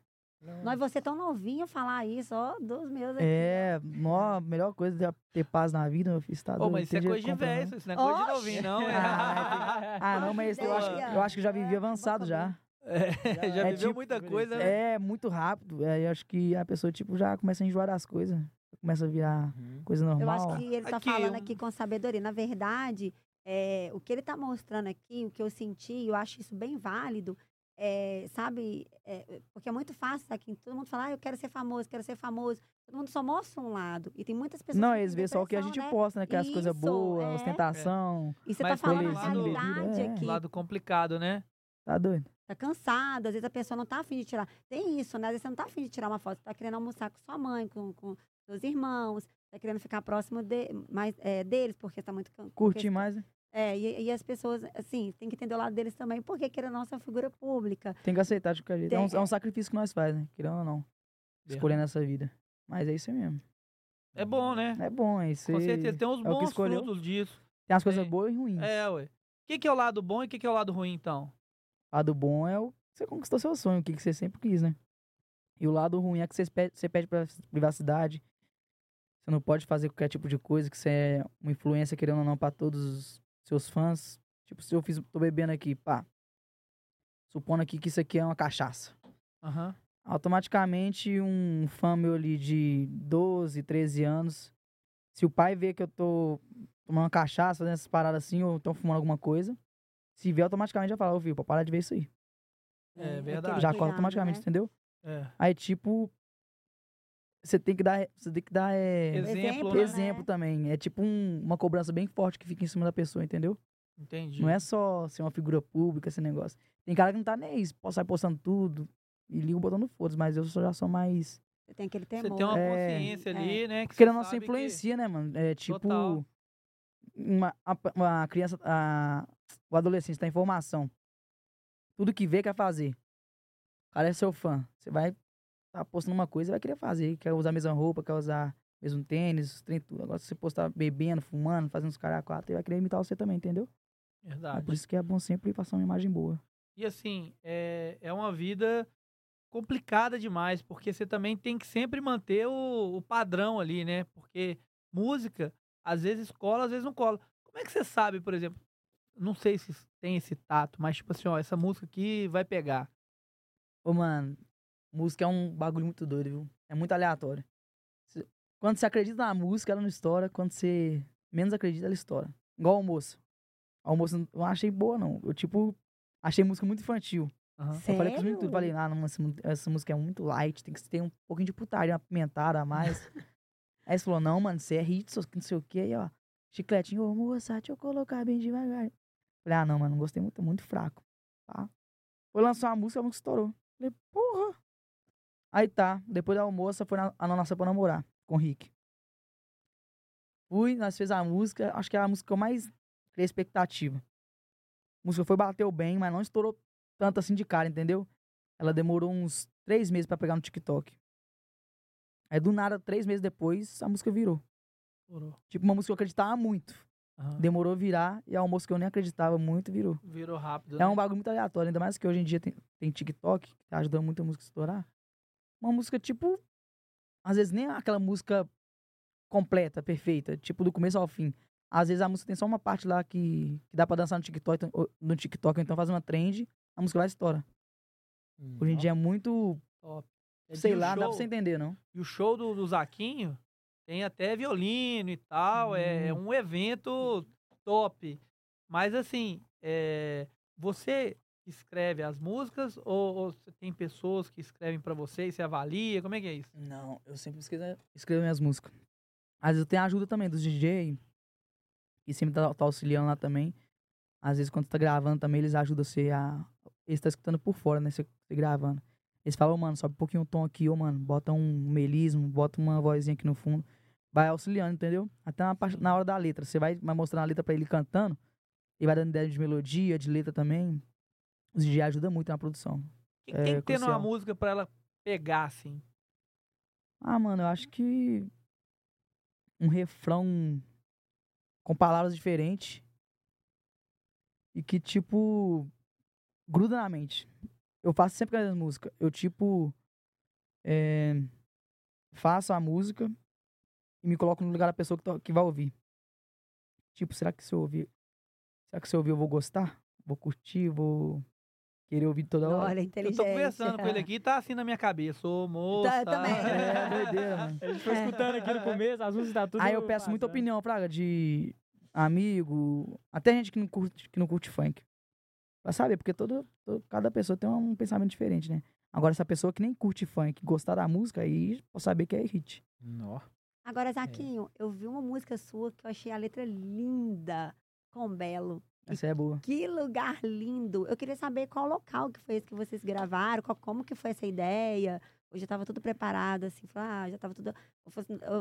Nós, você tão novinho falar isso, ó, dos meus aqui. É, nó, a melhor coisa é ter paz na vida, meu filho. Tá Ô, doido, mas isso é coisa de velho, não. isso não é coisa de novinho, não. É. Ah, Ah, não, mas eu acho, eu acho que já vivi avançado já. É, já É viveu tipo- muita coisa, né? É muito rápido. É, eu acho que a pessoa, tipo, já começa a enjoar das coisas. Começa a virar Uhum. coisa Eu normal. acho que ele tá Aqui, falando um- aqui com sabedoria. Na verdade, é, o que ele tá mostrando aqui, o que eu senti, eu acho isso bem válido. é, sabe? É, porque é muito fácil aqui. Todo mundo fala, ah, eu quero ser famoso, quero ser famoso. Todo mundo só mostra um lado. E tem muitas pessoas Não, eles vê só o que a gente né? posta, né? Que é as coisas boas, é. ostentação. E você Mas tá falando a realidade é. aqui. Lado complicado, né? Tá doido? Tá cansado, às vezes a pessoa não tá afim de tirar. Tem isso, né? Às vezes você não tá afim de tirar uma foto, você tá querendo almoçar com sua mãe, com, com seus irmãos, tá querendo ficar próximo de, mais, é, deles, porque tá muito... Curtir mais, né? É, e, e as pessoas, assim, tem que entender o lado deles também, porque querendo ou não, nossa figura pública. Tem que aceitar de qualquer jeito. É um, é um sacrifício que nós faz, né? Querendo ou não. Escolhendo essa vida. Mas é isso aí mesmo. É bom, né? É bom, é isso Com certeza. Tem uns é o que bons escolheu. frutos disso. Tem as coisas Tem. boas e ruins. É, ué. O que, que é o lado bom e o que, que é o lado ruim, então? O lado bom é o você conquistou seu sonho, o que que você sempre quis, né? E o lado ruim é que você pede, você pede pra privacidade. Você não pode fazer qualquer tipo de coisa, que você é uma influência, querendo ou não, pra todos os seus fãs. Tipo, se eu fiz, tô bebendo aqui, pá. Supondo aqui que isso aqui é uma cachaça. Aham. Automaticamente, um fã meu ali de 12, 13 anos, se o pai vê que eu tô tomando cachaça, fazendo essas paradas assim, ou tô fumando alguma coisa, se vê, automaticamente já fala, ô filho, pra parar de ver isso aí. É aquele verdade. já cuidado, corta automaticamente, né? entendeu? É. Aí, tipo, você tem que dar, você tem que dar é, Exemplo, Exemplo, né? exemplo também. É tipo um- uma cobrança bem forte que fica em cima da pessoa, entendeu? Entendi. Não é só ser uma figura pública, esse negócio. Tem cara que não tá nem aí, sai postando tudo e liga o botão no foda mas eu só- já sou mais. Você tem aquele Você temor. tem uma É. consciência ali, né? Que Porque você não se sabe que- influencia, né, mano? É tipo. Total. Uma, a, uma criança. A, o adolescente tá em formação. Tudo que vê quer fazer. O cara é seu fã. Você vai tá postando uma coisa, vai querer fazer. Quer usar a mesma roupa, quer usar mesmo tênis, trem tudo. Agora, se você postar bebendo, fumando, fazendo os caras quatro, ele vai querer imitar você também, entendeu? É Verdade. por isso que é bom sempre passar uma imagem boa. E assim, é, é uma vida complicada demais, porque você também tem que sempre manter o, o padrão ali, né? Porque música, às vezes cola, às vezes não cola. Como é que você sabe, por exemplo? Não sei se tem esse tato, mas tipo assim, ó, essa música aqui vai pegar. Ô, mano, música é um bagulho muito doido, viu? É muito aleatório. Quando você acredita na música, ela não estoura. Quando você menos acredita, ela estoura. Igual almoço. Almoço eu não achei boa, não. Eu, tipo, achei música muito infantil. Aham. Eu falei com os meninos tudo. Falei, ah, não, essa, essa música é muito light. Tem que ter um pouquinho de putaria, uma pimentada a mais. Aí eles falou, não, mano, você é hit, não sei o quê. Aí, ó, chicletinho, ô, moça, deixa eu colocar bem devagar. Falei, ah, não, mano, não gostei muito, muito fraco. Tá? Foi lançar uma música, a música estourou. Falei, porra. Aí tá, depois da almoça, foi na, a nossa pra namorar, com o Rick. Fui, nós fez a música, acho que é a música que eu mais criei expectativa. A música foi, bateu bem, mas não estourou tanto assim de cara, entendeu? Ela demorou uns três meses pra pegar no TikTok. Aí do nada, três meses depois, a música virou. Estourou. Tipo, uma música que eu acreditava muito. Aham. Demorou virar, e a música que eu nem acreditava muito, virou. Virou rápido. É né? um bagulho muito aleatório, ainda mais que hoje em dia tem, tem TikTok, que tá ajudando muito a música a estourar. Uma música, tipo, às vezes nem aquela música completa, perfeita, tipo, do começo ao fim. Às vezes a música tem só uma parte lá que, que dá pra dançar no TikTok, então- no TikTok, então faz uma trend, a música vai e estoura. Hoje em dia é muito, Top. Sei lá, não dá pra show- você entender, não. E o show do, do Zaquinho tem até violino e tal. É, é Hum. um evento top. Mas assim, é, você escreve as músicas ou, ou você tem pessoas que escrevem pra você e você avalia? Como é que é isso? Não, eu sempre escrevo, escrevo minhas músicas. Às vezes eu tenho ajuda também dos DJ, que sempre tá, tá auxiliando lá também. Às vezes quando você tá gravando também, eles ajudam você a... Eles tá escutando por fora, né, você, você gravando. Eles falam, "Ô, mano, sobe um pouquinho o tom aqui, ô, mano, bota um melismo, bota uma vozinha aqui no fundo. Vai auxiliando, entendeu? Até na, parte- na hora da letra. Você vai, vai mostrando a letra pra ele cantando, e vai dando ideia de melodia, de letra também. Os DJ ajudam muito na produção. Quem É tem que ter numa crucial. música pra ela pegar, assim? Ah, mano, eu acho que um refrão com palavras diferentes e que, tipo, gruda na mente. Eu faço sempre com as músicas. Eu, tipo, é, faço a música e me coloco no lugar da pessoa que, to- que vai ouvir. Tipo, será que se eu ouvir, será que se eu ouvir eu vou gostar? Vou curtir, vou querer ouvir toda hora? Olha, Eu inteligente. tô conversando com ele aqui e tá assim na minha cabeça. Ô, moça. também. É, doideira, mano. A gente foi escutando aqui no começo, as músicas tá tudo. Aí eu peço muita passando. opinião, Praga, de amigo, até gente que não curte, que não curte funk. Pra saber, porque todo, todo- cada pessoa tem um pensamento diferente, né? Agora, essa pessoa que nem curte funk, gostar da música, aí pode saber que é hit. Nó. Agora, Zaquinho, eu vi uma música sua que eu achei a letra linda, com Belo. Essa é boa. Que lugar lindo! Eu queria saber qual local que foi esse que vocês gravaram, qual- como que foi essa ideia. Eu já estava tudo preparado, assim, falei, ah, já estava tudo.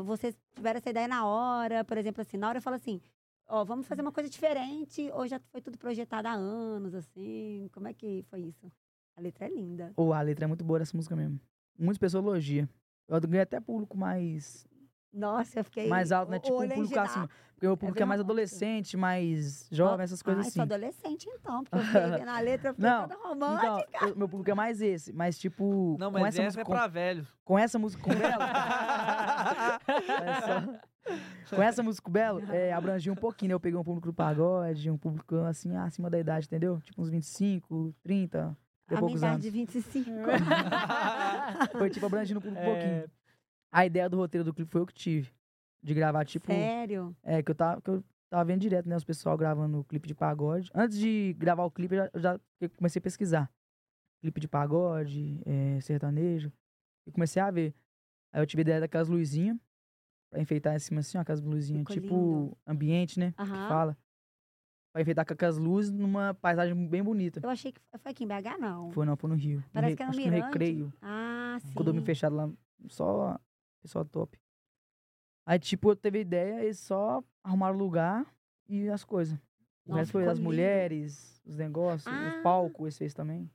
Vocês tiveram essa ideia na hora, por exemplo, assim, na hora eu falo assim, ó, vamos fazer uma coisa diferente, ou já foi tudo projetado há anos, assim? Como é que foi isso? A letra é linda. Ou a letra é muito boa dessa música mesmo. Muitas pessoas elogiam. Eu ganhei até público mais Nossa, eu fiquei. mais alto, né? Tipo, um público acima. Porque o público é mais adolescente, mais jovem, essas coisas Ai, assim. sou adolescente então, porque eu fiquei vendo a letra, eu fiquei Não, toda romântica. Então, eu- meu público é mais esse. Mas, tipo, Não, com mas essa essa música. é com- pra velhos. com essa música com Belo. É Com essa música com Belo, é, abrangia um pouquinho, né? Eu peguei um público do pagode, um público assim, acima da idade, entendeu? Tipo uns 25, 30, de a minha idade anos. de 25. Foi tipo abrangindo um um É, pouquinho. A ideia do roteiro do clipe foi eu que tive. De gravar, tipo. Sério? É, que eu tava, que eu tava vendo direto, né? Os pessoal gravando o clipe de pagode. Antes de gravar o clipe, eu já, eu já comecei a pesquisar. Clipe de pagode, é, sertanejo. E comecei a ver. Aí eu tive a ideia daquelas luzinhas. Pra enfeitar em cima assim, ó, aquelas luzinhas Ficou tipo lindo. ambiente, né? Que fala. Pra enfeitar com aquelas luzes numa paisagem bem bonita. Eu achei que foi aqui em BH, não. Foi não, foi no Rio. No Parece Re- que era no acho que no Mirante. Recreio. Ah, sim. Condomínio fechado lá, só pessoal top. Aí, tipo, eu teve a ideia, eles só arrumaram o lugar e as coisas. O Nossa, resto foi as lindo. mulheres, os negócios, Ah. os palcos, eles fez também.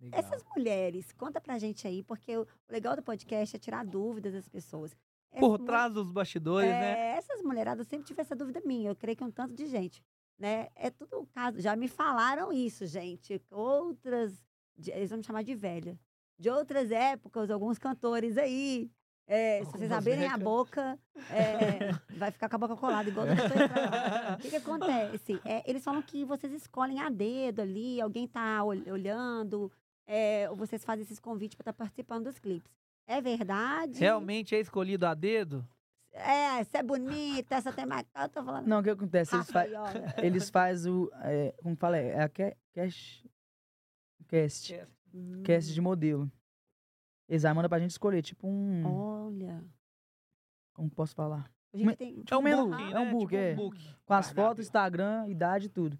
legal. Essas mulheres, conta pra gente aí, porque o legal do podcast é tirar dúvidas das pessoas. Essas Por mu- trás dos bastidores, é, né? Essas mulheradas, eu sempre tive essa dúvida minha. Eu creio que um tanto de gente, né? É tudo o caso. Já me falaram isso, gente. Outras, eles vão me chamar de velha. De outras épocas, alguns cantores aí. É, se vocês abrirem a boca, é, vai ficar com a boca colada, igual do. O que, que acontece? É, eles falam que vocês escolhem a dedo ali, alguém tá ol- olhando, é, ou vocês fazem esses convites para estar participando dos clipes. É verdade? Realmente é escolhido a dedo? É, essa é bonita, essa tem mais. Eu tô falando. Não, o que acontece? Eles, fa eles fazem o. É, como fala? É a ca- cash. Cast. Hum, Cast de modelo. Eles aí mandam pra gente escolher, tipo um. Olha. Como posso falar? Dia tem. É um menu, book, é um né? book, Tipo é. um book. Com as Cardápio. fotos, Instagram, idade e tudo.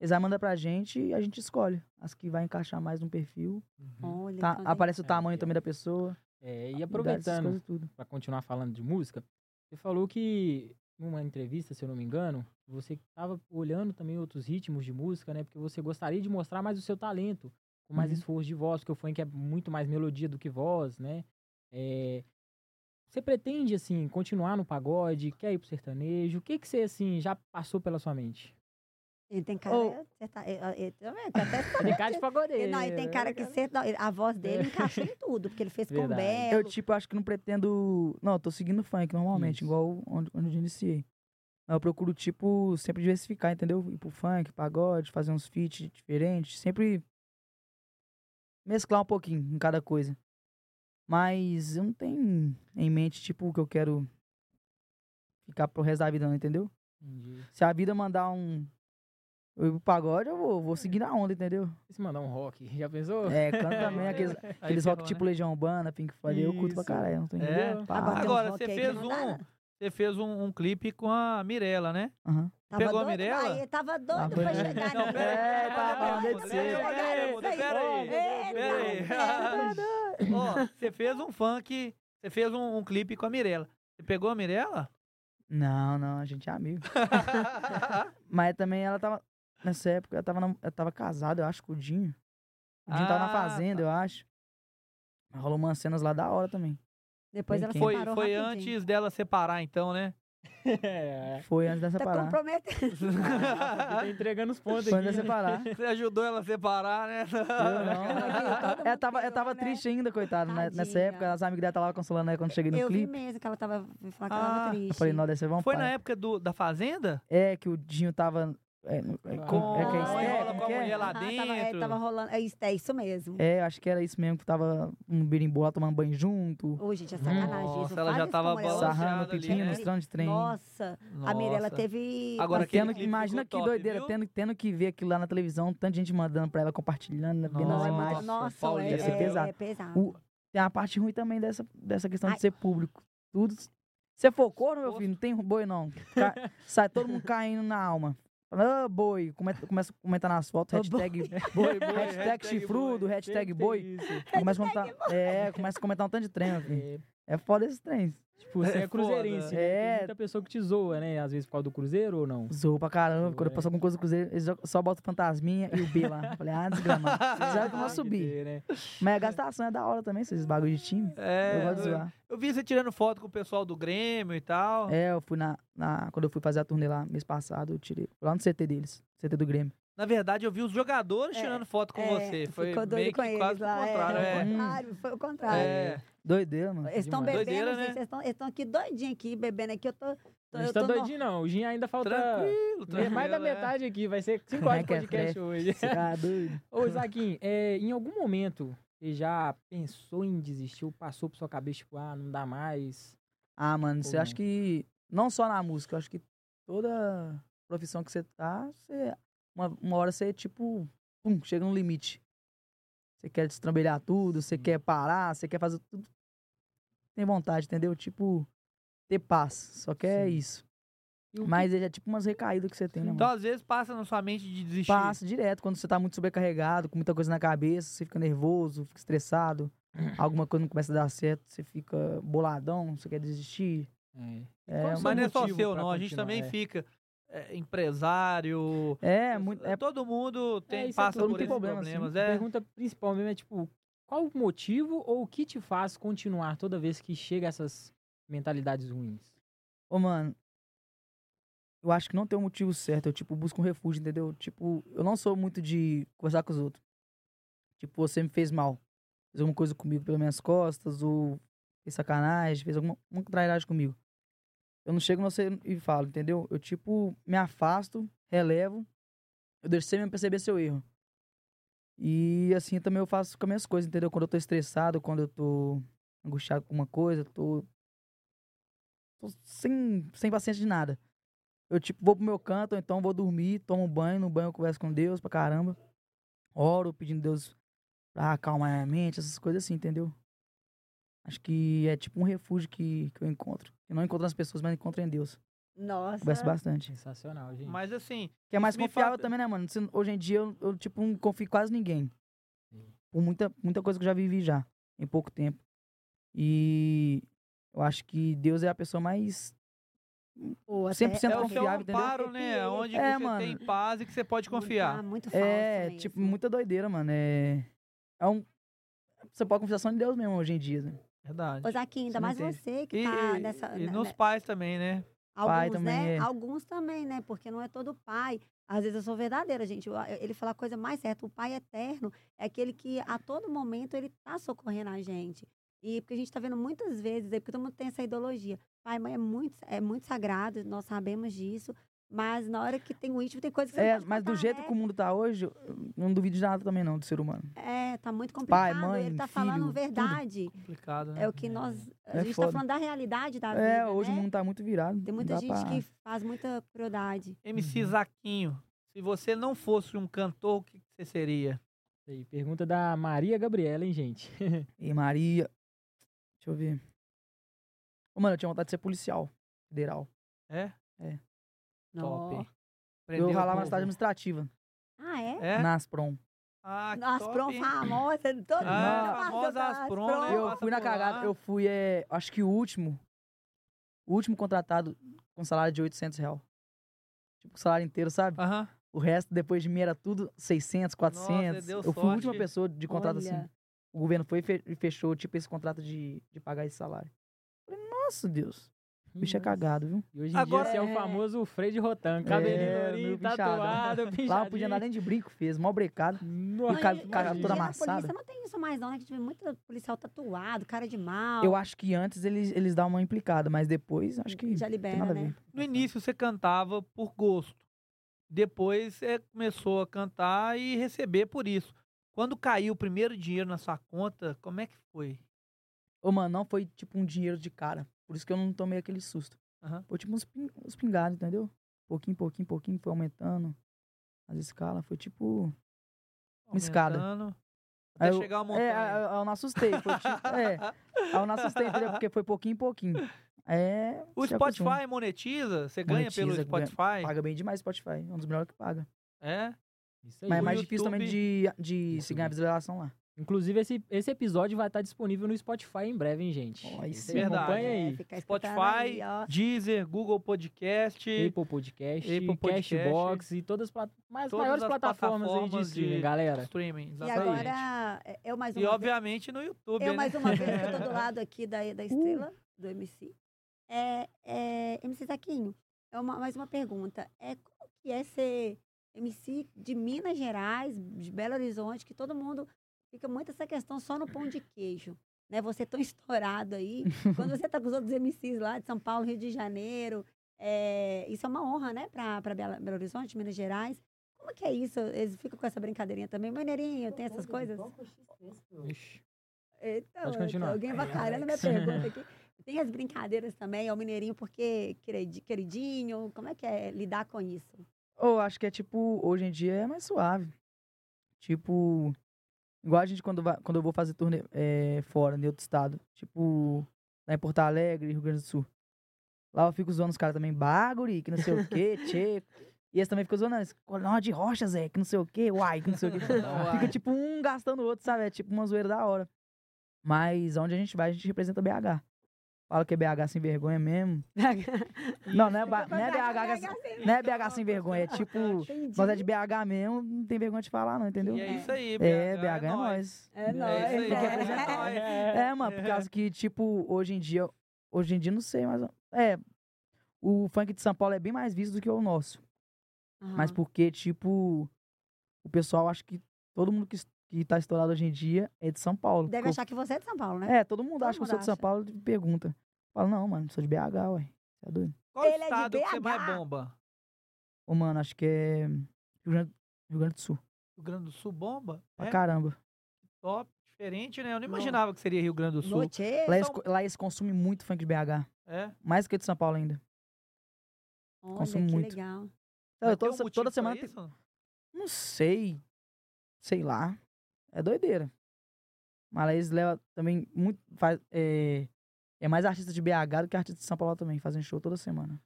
Eles aí mandam pra gente e a gente escolhe. As que vai encaixar mais no perfil. Uhum. Olha. Tá- então aparece o É, tamanho é. também da pessoa. É, e idade, aproveitando, tudo. para continuar falando de música, você falou que numa entrevista, se eu não me engano, você estava olhando também outros ritmos de música, né? Porque você gostaria de mostrar mais o seu talento, com mais Uhum. esforço de voz, porque o funk é muito mais melodia do que voz, né? É, Você pretende, assim, continuar no pagode? Quer ir pro sertanejo? O que que você, assim, já passou pela sua mente? Ele tem cara. Você tá, eu- eu- eu também, tô até Tem cara de pagodeiro. Não, ele tem cara que né? a voz dele encaixa em tudo, porque ele fez com. Belo. Eu, tipo, acho que não pretendo. Não, eu tô seguindo funk normalmente, Isso. igual onde, onde eu iniciei. Eu procuro, tipo, sempre diversificar, entendeu? Ir pro funk, pagode, fazer uns feats diferentes. Sempre mesclar um pouquinho em cada coisa. Mas eu não tenho em mente, tipo, que eu quero ficar pro resto da vida, não, entendeu? Entendi. Se a vida mandar um. Eu ir pro pagode, eu vou, vou seguir na onda, entendeu? E se mandar um rock, já pensou? É, canta também aqueles, Aí aqueles rock ferrou, tipo né? Legião Urbana, Pink Floyd, eu curto pra Isso. caralho, não tem É? entendeu? Pá. Agora tem uns Agora, você fez não um- não. Você fez um, um clipe com a Mirella, né? Aham. Tava Pegou a doido, Mirella? Aí, tava doido Ah, pra foi- chegar Não, nisso. pera aí, É, pera tá aí, falando pera de aí, você. pera aí, Isso aí. Pera aí, Eita, pera aí. é. Ó, você fez um funk, você fez um, um clipe com a Mirella. Você pegou a Mirella? Não, não, a gente é amigo. Mas também ela tava. Nessa época, ela tava, ela tava casada, eu acho, com o Dinho. O Dinho tava na Ah, fazenda, eu acho. Mas Rolou umas cenas lá da hora também. Depois Bem ela quente. Foi, separou foi rapidinho. antes dela separar, então, né? É. Foi antes dessa Tá parar. comprometendo. tá entregando os pontos Foi antes dessa parar. Você ajudou ela a separar, né? Eu não. Ela tava, ela tava né? triste ainda, coitada. né? Nessa época, as amigas dela estavam consolando ela quando cheguei no Eu vi clipe. mesmo que ela tava, falando que ela Ah, tava triste. Eu falei, não, deve ser vamos Foi na época do, da Fazenda? É, que o Dinho tava. É, é, Com- com- é que é Ah, Esté, rola como com a que é? mulher lá Aham, Tava, é, dentro. tava rolando. É isso, é isso mesmo. É, eu acho que era isso mesmo, que tava um birimbô lá tomando banho junto. Ô, gente, é sacanagem Nossa, isso. ela Faz já tava balançada Sarrando ali, pepino, né? mostrando de trem. Nossa, a Mirella Nossa. teve. Agora tendo, clipe imagina que top, doideira, viu? tendo, tendo que ver aquilo lá na televisão, tanta gente mandando pra ela, compartilhando, né, vendo as Nossa, imagens. Nossa, Paulinha. é, Deve ser é, pesado. é pesado. O- tem a parte ruim também dessa, dessa questão Ai. de ser público. Tudo. Se for corno, meu filho, não tem boi não. Sai todo mundo caindo na alma. Fala, Ah, boi. Comenta, começa a comentar nas fotos, Ô, hashtag Boi, boi, hashtag chifrudo, hashtag boi. Começa a comentar, é, começa a comentar um tanto de trem, meu filho. É, É foda esse trem. Tipo, você É é cruzeirense, né? É. Tem muita pessoa que te zoa, né? Às vezes por causa do cruzeiro ou não? Zoou pra caramba. Quando eu É. passo alguma coisa do Cruzeiro, eles só- botam fantasminha e o B lá. Falei, ah, desgramado. Já que eu vou subir. ter, né? Mas a gastação é da hora também, esses bagulho de time. É, eu gosto de eu, zoar. eu vi você tirando foto com o pessoal do Grêmio e tal. É, eu fui na, na. Quando eu fui fazer a turnê lá mês passado, eu tirei. Lá no CT deles. CT do Grêmio. Na verdade, eu vi os jogadores É, tirando foto com É, você. Foi ficou doido meio com que eles quase o lá. contrário. é, É, foi o contrário. é. Doideira, mano. Eles estão bebendo, Doideira, gente. né? Eles estão- aqui doidinhos aqui, bebendo aqui. Eu tô. tô eu gente tá tô no- doidinho, não. O Gin ainda falta Tranquilo, tranquilo. mais da é. metade aqui. Vai ser 5 Como é horas de que é, podcast hoje. Tá doido. Ô, Isaquim, é, em algum momento você já pensou em desistir ou passou por sua cabeça, tipo, ah, não dá mais? Ah, mano, você acha não? que. Não só na música, eu acho que toda profissão que você tá, você. Uma, uma hora você, tipo, pum, chega no limite. Você quer destrambelhar tudo, você quer parar, você quer fazer tudo. Tem vontade, entendeu? Tipo, ter paz. Só que é Sim. isso. E o que- Mas é tipo umas recaídas que você tem, né, Então, mano? às vezes, passa na sua mente de desistir. Passa direto. Quando você tá muito sobrecarregado, com muita coisa na cabeça, você fica nervoso, fica estressado. alguma coisa não começa a dar certo, você fica boladão, você quer desistir. É. É, Mas não é só seu, não. A gente também É. fica é, empresário. É, muito. É, Todo mundo tem, isso é passa todo por tem esses problema, assim. problemas. A É. pergunta principal mesmo é, tipo, qual o motivo ou o que te faz continuar toda vez que chega essas mentalidades ruins? Ô, mano. Eu acho que não tem um motivo certo. Eu, tipo, busco um refúgio, entendeu? Tipo, eu não sou muito de conversar com os outros. Tipo, você me fez mal. Fez alguma coisa comigo pelas minhas costas, ou fez sacanagem, fez alguma uma trairagem comigo. Eu não chego você e falo, entendeu? Eu, tipo, me afasto, relevo. Eu deixo você perceber seu erro. E assim também eu faço com as minhas coisas, entendeu? Quando eu tô estressado, quando eu tô angustiado com uma coisa, tô tô sem, sem paciência de nada. Eu, tipo, vou pro meu canto, ou então vou dormir, tomo um banho, no banho eu converso com Deus pra caramba. Oro, pedindo Deus pra acalmar minha mente, essas coisas assim, entendeu? Acho que é tipo um refúgio que, que eu encontro. Eu não encontro nas pessoas, mas encontro em Deus. Nossa. Converso bastante. Sensacional, gente. Mas assim, Que é mais confiável fala- também, né, mano? Hoje em dia eu, eu, tipo, não confio em quase ninguém. Sim. Por muita, muita coisa que eu já vivi já, em pouco tempo. E eu acho que Deus é a pessoa mais Pô, até- 100% é confiável, entendeu? amparo, né? Onde É, que você mano. tem paz e que você pode confiar. Muito falso É, mesmo. tipo, muita doideira, mano. É. É um. Você pode confiar só em Deus mesmo hoje em dia, né? Verdade. Zaquinho, ainda não mais entende. você que E, tá e- nessa... e nos né, pais também, né? Alguns, Pai também né? é. Alguns também, né? Porque não é todo pai. Às vezes eu sou verdadeira, gente. Ele fala a coisa mais certa. O pai eterno é aquele que a todo momento ele tá socorrendo a gente. E porque a gente tá vendo muitas vezes, aí, porque todo mundo tem essa ideologia. Pai e mãe é muito, é muito sagrado, nós sabemos disso. Mas na hora que tem o íntimo, tem coisa que você não É, pode mas do contar, jeito né? que o mundo tá hoje, eu não duvido de nada também, não, do ser humano. É, tá muito complicado. mãe, ele tá filho, falando tudo. verdade. Complicado, né? É o que nós. A É gente foda. tá falando da realidade da É, vida. hoje né? o mundo tá muito virado. Tem não muita dá gente pra- que faz muita crueldade. MC Uhum. Zaquinho, se você não fosse um cantor, o que que você seria? Aí, pergunta da Maria Gabriela, hein, gente? E Maria. Deixa eu ver. Ô, mano, eu tinha vontade de ser policial federal. É? Nó. Top. eu ralava na cidade administrativa, Ah, é? É? na Asprom. Ah, que Nossa, top, prom hein? famosa. Todo mundo Ah, passa famosa Asprom, prom. né? Eu passa fui na por lá. cagada, eu fui, é, acho que o último, o último contratado com salário de 800 reais. Tipo, o salário inteiro, sabe? Aham. O resto, depois de mim, era tudo 600, 400. deu eu fui a última pessoa de contrato assim. Olha. O governo foi e fe- e fechou, tipo, esse contrato de, de pagar esse salário. Falei, nossa, Deus. O bicho é cagado, viu? E hoje em Agora- dia você é o É. famoso Freire Rotan. Cabelinho É, lourinho, meu pinchado. tatuado, Lá não podia andar nem de brinco, fez, mal brecado. Nossa, E cara em toda amassada. polícia não tem isso mais, não, né? Que tive muito policial tatuado, cara de mal. Eu acho que antes eles, eles dão uma implicada, mas depois acho que Já libera, né? No início você cantava por gosto. Depois você começou a cantar e receber por isso. Quando caiu o primeiro dinheiro na sua conta, como é que foi? Ô, mano, não foi tipo um dinheiro de cara. Por isso que eu não tomei aquele susto. Aham. Foi tipo uns, pin- uns pingados, entendeu? Pouquinho, pouquinho, pouquinho, foi aumentando as escalas. Foi tipo. Uma escada. Aumentando, Aí Até eu- chegar uma É, montanha. aí eu, eu não assustei. Foi tipo, é, aí eu não assustei, entendeu? Porque foi pouquinho pouquinho. É. O. Spotify monetiza? Você ganha pelo Monetiza, ganha- Spotify? Paga bem demais o Spotify. É um dos melhores que paga. É? Isso aí. Mas é mais difícil também YouTube- de, de YouTube. se ganhar visualização lá. Inclusive, esse, esse episódio vai estar disponível no Spotify em breve, hein, gente? Aí Você sim. Verdade. acompanha É, aí. escutando Spotify, aí. Deezer, Google Podcast. Apple Podcast, Apple Podcast, Cashbox e todas as plat- mais todas maiores as plataformas, aí de plataformas streaming, de- galera. Streaming, E exatamente. agora, é, eu mais uma E vez- obviamente no YouTube, Eu, né? mais uma vez, que eu tô do lado aqui da, da estrela, do MC. É, é, MC Zaquinho, é uma, mais uma pergunta. É, como que é ser MC de Minas Gerais, de Belo Horizonte, que todo mundo fica muito essa questão só no pão de queijo. Né? Você tão estourado aí. Quando você tá com os outros MCs lá de São Paulo, Rio de Janeiro, é, isso é uma honra, né, para Belo, Belo Horizonte, Minas Gerais. Como que é isso? Eles ficam com essa brincadeirinha também. Maneirinho, tem essas coisas? Então, Pode é, continuar. Alguém avacalhando minha pergunta aqui. Tem as brincadeiras também, é o mineirinho porque queridi- queridinho, como é que é lidar com isso? Ou acho que é tipo, hoje em dia é mais suave. Tipo, igual a gente quando, vai, quando eu vou fazer turnê é, fora, em outro estado. Tipo, lá em Porto Alegre, Rio Grande do Sul. Lá eu fico zoando os caras também, baguri, que não sei o quê, tchê. E eles também ficam zoando, coluna de rocha, Zé, que não sei o quê, uai, que não sei o quê. Fica tipo um gastando o outro, sabe? É tipo uma zoeira da hora. Mas onde a gente vai, a gente representa BH. Fala que é BH sem vergonha mesmo. Não, não é, ba- não é BH, que- não é BH sem vergonha, é tipo, Entendi. nós é de BH mesmo, não tem vergonha de falar não, entendeu? E é isso aí, É, BH é nóis. nós. É isso aí, que é. representar. nóis. É, mano, por causa que, tipo, hoje em dia, hoje em dia não sei, mas é, o funk de São Paulo é bem mais visto do que o nosso. Mas Aham. porque, tipo, o pessoal acha que todo mundo que, que tá estourado hoje em dia é de São Paulo. Deve Porque achar que você é de São Paulo, né? É, todo mundo Todo acha que eu mundo sou de São. Paulo e pergunta. Fala, não, mano, sou de BH, ué. Você é doido? Qual Ele é de estado que você mais bomba? Ô, mano, acho que é Rio Grande, Rio Grande do Sul. Rio Grande do Sul bomba? Pra É, caramba. top, diferente, né? Eu não Não. imaginava que seria Rio Grande do Sul. Noite. Lá eles, lá eles consomem muito funk de BH. É. Mais do que de São Paulo ainda. Olha, consumo que muito. legal. Então, tem toda, um toda semana tem? Não sei. Sei lá. É doideira. Eles levam também muito. Faz, é, é mais artista de BH do que artista de São Paulo também, fazem show toda semana.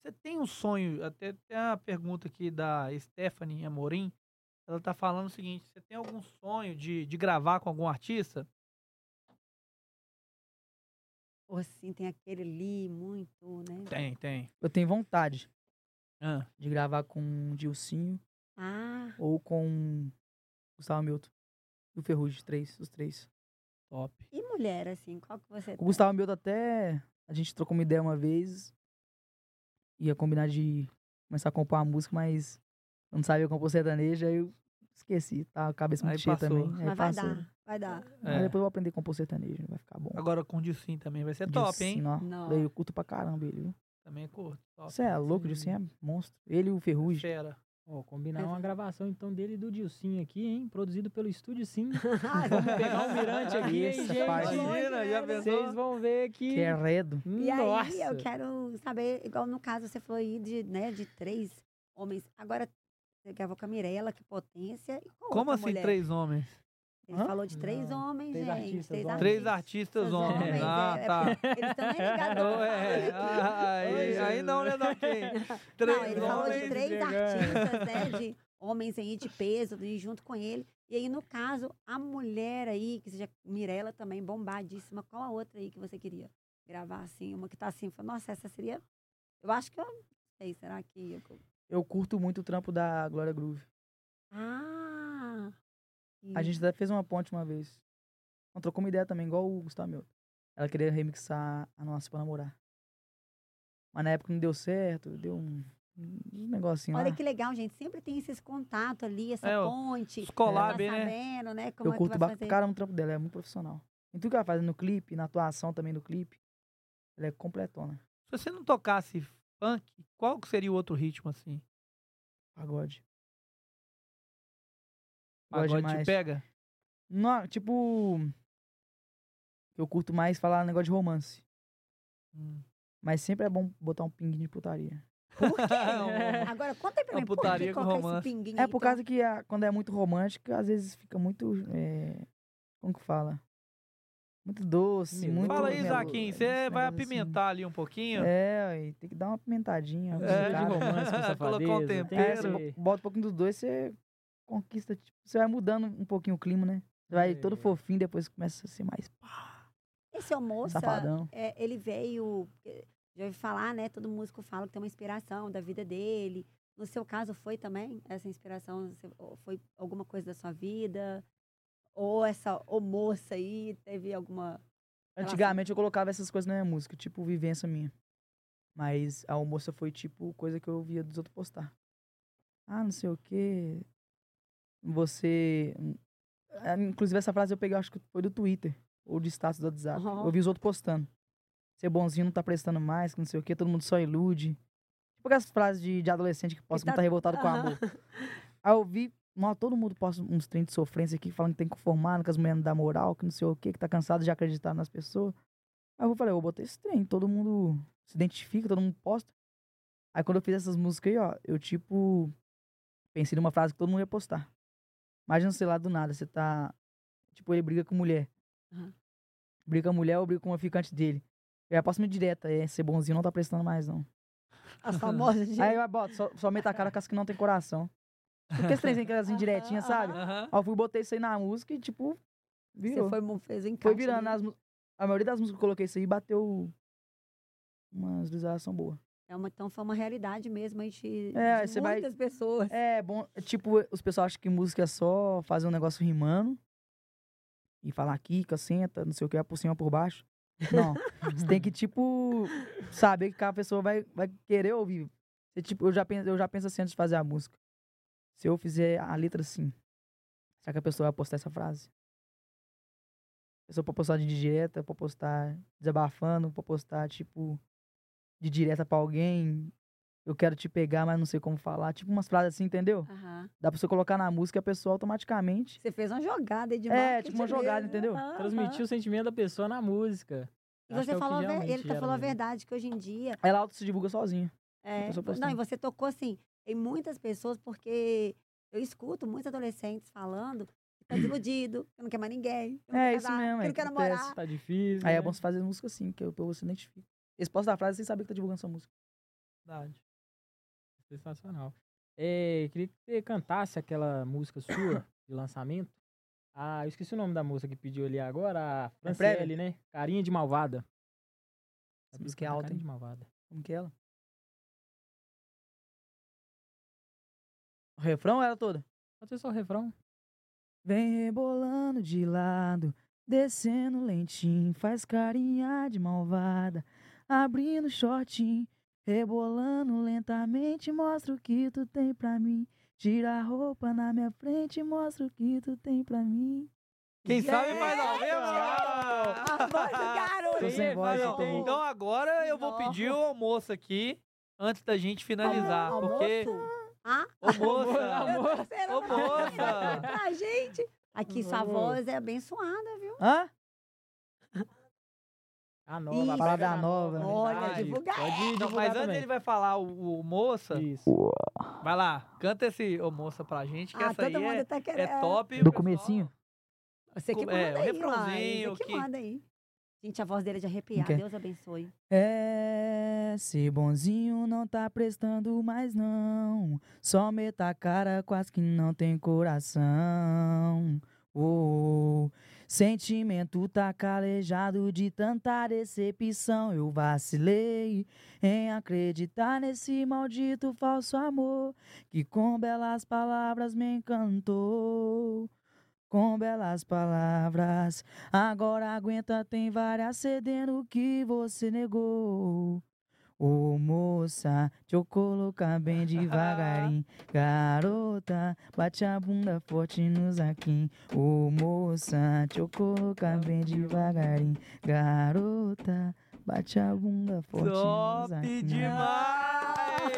Você tem um sonho, até tem uma pergunta aqui da Stephanie Amorim. Ela tá falando o seguinte: você tem algum sonho de, de gravar com algum artista? Ou assim, tem aquele ali muito, né? Tem, tem. Eu tenho vontade Ah, de gravar com o Dilcinho Ah, ou com Gustavo Milton. Do Ferrugem, os três, os três. top. e mulher, assim, qual que você O Gustavo Milton até. A gente trocou uma ideia uma vez. Ia combinar de começar a compor uma música, mas eu não sabia compor sertanejo, aí eu esqueci. Tá a cabeça muito Aí cheia passou. também. Aí Mas vai passou. dar, vai dar. Mas É. depois eu vou aprender a compor sertanejo, vai ficar bom. Agora com o Dilcim também vai ser top, hein? Ó. Não. Daí eu curto pra caramba ele, viu? Também curto. Top. Você é louco, o. Dilcinho é monstro. Ele e o Ferrugem. Fera. Ó, combinar uma gravação então dele e do Dilcinho aqui, hein? Produzido pelo Estúdio Sim. Vamos pegar um mirante aqui, hein, gente? Imagina, já pensou? Vocês vão ver que. Que é redo. E Nossa! aí, eu quero saber, igual no caso você falou aí de, né, de três homens. Agora, você gravou com a Mirella, que potência. E qual Como assim, mulher? três homens? Ele Hã? falou de três Não, homens, três gente. artistas, três homens. Três artistas homens. Ah, é, tá. é eles estão nem ligados. Oh, é. Ah, aí, Oi, aí não, né, Daquim? Três Não, ele falou de homens. três artistas, né? De homens aí de peso, de junto com ele. E aí, no caso, a mulher aí, que seja Mirella também, bombadíssima. Qual a outra aí que você queria gravar assim? Uma que tá assim, falou, nossa, essa seria. Eu acho que eu. Não sei, será que. eu- Eu curto muito o trampo da Glória Groove. Ah! A gente até fez uma ponte uma vez. Não trocou uma ideia também, igual o Gustavo Milton. Ela queria remixar a nossa pra namorar. Mas na época não deu certo, deu um, um negocinho Olha lá. que legal, gente. Sempre tem esses contatos ali, essa É, ponte. Os collab, tá né? sabendo, né? Como Eu é que curto vai ba- fazer. pra caramba o trampo dela, é muito profissional. Em tudo que ela faz no clipe, na atuação também no clipe. Ela é completona. Se você não tocasse funk, qual que seria o outro ritmo, assim? Pagode. Pagode te pega? Não, tipo. Eu curto mais falar negócio de romance. Hum. Mas sempre é bom botar um pinguinho de putaria. Por quê? Um- Agora, conta aí pra Uma mim, por putaria que com colocar romance. esse pinguinho É aí, por então? causa que a- quando é muito romântica, às vezes fica muito. é, como que fala? Muito doce, muito. Fala aí, Zaquim, você vai negócio assim. apimentar ali um pouquinho? É, tem que dar uma apimentadinha. É, de romance com safadeza. Colocou um tem tempero. É, que bota um pouquinho dos dois, você conquista. Tipo, você vai mudando um pouquinho o clima, né? Vai É. todo fofinho, depois começa a ser mais Esse é o moça, safadão. é, ele veio. eh, Já ouvi falar, né? Todo músico fala que tem uma inspiração da vida dele. No seu caso, foi também essa inspiração? Você- ou Foi alguma coisa da sua vida? Ou essa ô moça aí teve alguma. Antigamente eu colocava essas coisas na minha música, tipo vivência minha. Mas a almoça foi tipo coisa que eu via dos outros postar. Ah, não sei o quê. Você. Ah, Inclusive essa frase eu peguei, acho que foi do Twitter. Ou de status do WhatsApp. Aham. Eu vi os outros postando. Ser bonzinho não tá prestando mais, que não sei o quê, todo mundo só ilude. Tipo aquelas frases de, de adolescente que posta tá- que tá revoltado com o Aham. amor. Aí eu vi, nó, todo mundo posta uns trem de sofrência aqui, falando que tem que conformar, que as mulheres não dão moral, que não sei o quê, que tá cansado de acreditar nas pessoas. Aí eu falei, eu vou botar esse trem, todo mundo se identifica, todo mundo posta. Aí quando eu fiz essas músicas aí, ó, eu tipo, pensei numa frase que todo mundo ia postar. Imagina, sei lá, do nada, você tá, tipo, ele briga com mulher. Aham. Briga com a mulher ou briga com uma ficante dele. Eu já posto muito direta, é, ser bonzinho não tá prestando mais, não. As famosas de. Aí eu boto, só, só meta a cara com as que não tem coração. Porque esse trenzinho, aquelas Aham, indiretinhas, sabe? Aham. Aí eu fui botei isso aí na música e, tipo, virou. Você foi, fez encaixe. Foi virando. ali. As, a maioria das músicas que eu coloquei isso aí bateu uma visualização boa. É uma, então foi uma realidade mesmo aí de, É, de você vai- muitas pessoas. É, bom, é tipo, os pessoal acham que música é só fazer um negócio rimando e falar quica, senta, não sei o que, por cima, por baixo. Não. você tem que, tipo, saber que cada pessoa vai, vai querer ouvir. Você, tipo, eu já, penso, eu já penso assim antes de fazer a música. Se eu fizer a letra assim, será que a pessoa vai postar essa frase? A pessoa pode postar de direta, pode postar desabafando, pode postar, tipo, de direta pra alguém. Eu quero te pegar, mas não sei como falar. Tipo umas frases assim, entendeu? Aham. Dá pra você colocar na música e a pessoa automaticamente. Você fez uma jogada aí de É, tipo uma jogada, mesmo. entendeu? Aham. Transmitir o sentimento da pessoa na música. E Acho você é falou, a ver- ele tá falou a verdade, que hoje em dia. Ela auto se divulga sozinha. É, não, e você tocou assim em muitas pessoas, porque eu escuto muitos adolescentes falando que tá desiludido, que não quer mais ninguém. É quer isso casar, mesmo, é, não quer acontece. namorar. Tá difícil. Aí é né? bom você fazer música assim, que o povo se identifica. Eles postam a frase sem saber que tá divulgando sua música. Verdade. Sensacional. É, queria que você cantasse aquela música sua de lançamento. Ah, eu esqueci o nome da moça que pediu ali agora, a prévia? Franciele, né? Carinha de Malvada. Essa música é Canta alta, Carinha hein? de Malvada. Como que é ela? O refrão ela toda? Pode ser só o refrão. Vem rebolando de lado, descendo lentinho, faz carinha de malvada, abrindo shortinho, rebolando lentamente, mostra o que tu tem pra mim. Tira a roupa na minha frente, mostra o que tu tem pra mim. Quem sabe faz ao vivo. A voz do garoto. Tô- Então agora eu vou pedir o almoço aqui, antes da gente finalizar. Porque. Almoço? Ah, Ô moça! Amor. você Ô, moça! pra gente. Aqui sua voz é abençoada, viu? Hã? A nova, Isso. a nova. nova, Olha, verdade. divulga Pode Não, divulgar mas antes também. ele vai falar o, o moça, Isso. vai lá, canta esse ô moça pra gente, que Ah, essa todo aí mundo é, tá é querendo. top. Do pessoal- comecinho? Você que É, manda o aí, refrãozinho Você que que- manda aí. Gente, a voz dele é de arrepiar. Ok. Deus abençoe. É, ser bonzinho não tá prestando mais não. Só meta a cara quase que não tem coração. Oh, sentimento tá calejado de tanta decepção. Eu vacilei em acreditar nesse maldito falso amor que com belas palavras me encantou. Com belas palavras, agora aguenta, tem várias cedendo que você negou. Ô moça, deixa eu colocar bem devagarinho. Garota, bate a bunda forte nos aqui. Ô moça, deixa eu colocar bem devagarinho. Garota, bate a bunda forte nos Top aqui. demais!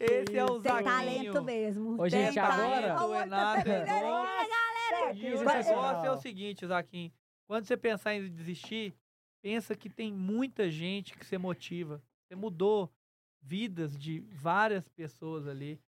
Esse é o Tem Zaquinho. talento mesmo. Ô, gente, Tem agora- talento. É nada. tá galera. E o negócio é o seguinte, Zaquim. Quando você pensar em desistir, pensa que tem muita gente que você motiva. Você mudou vidas de várias pessoas ali.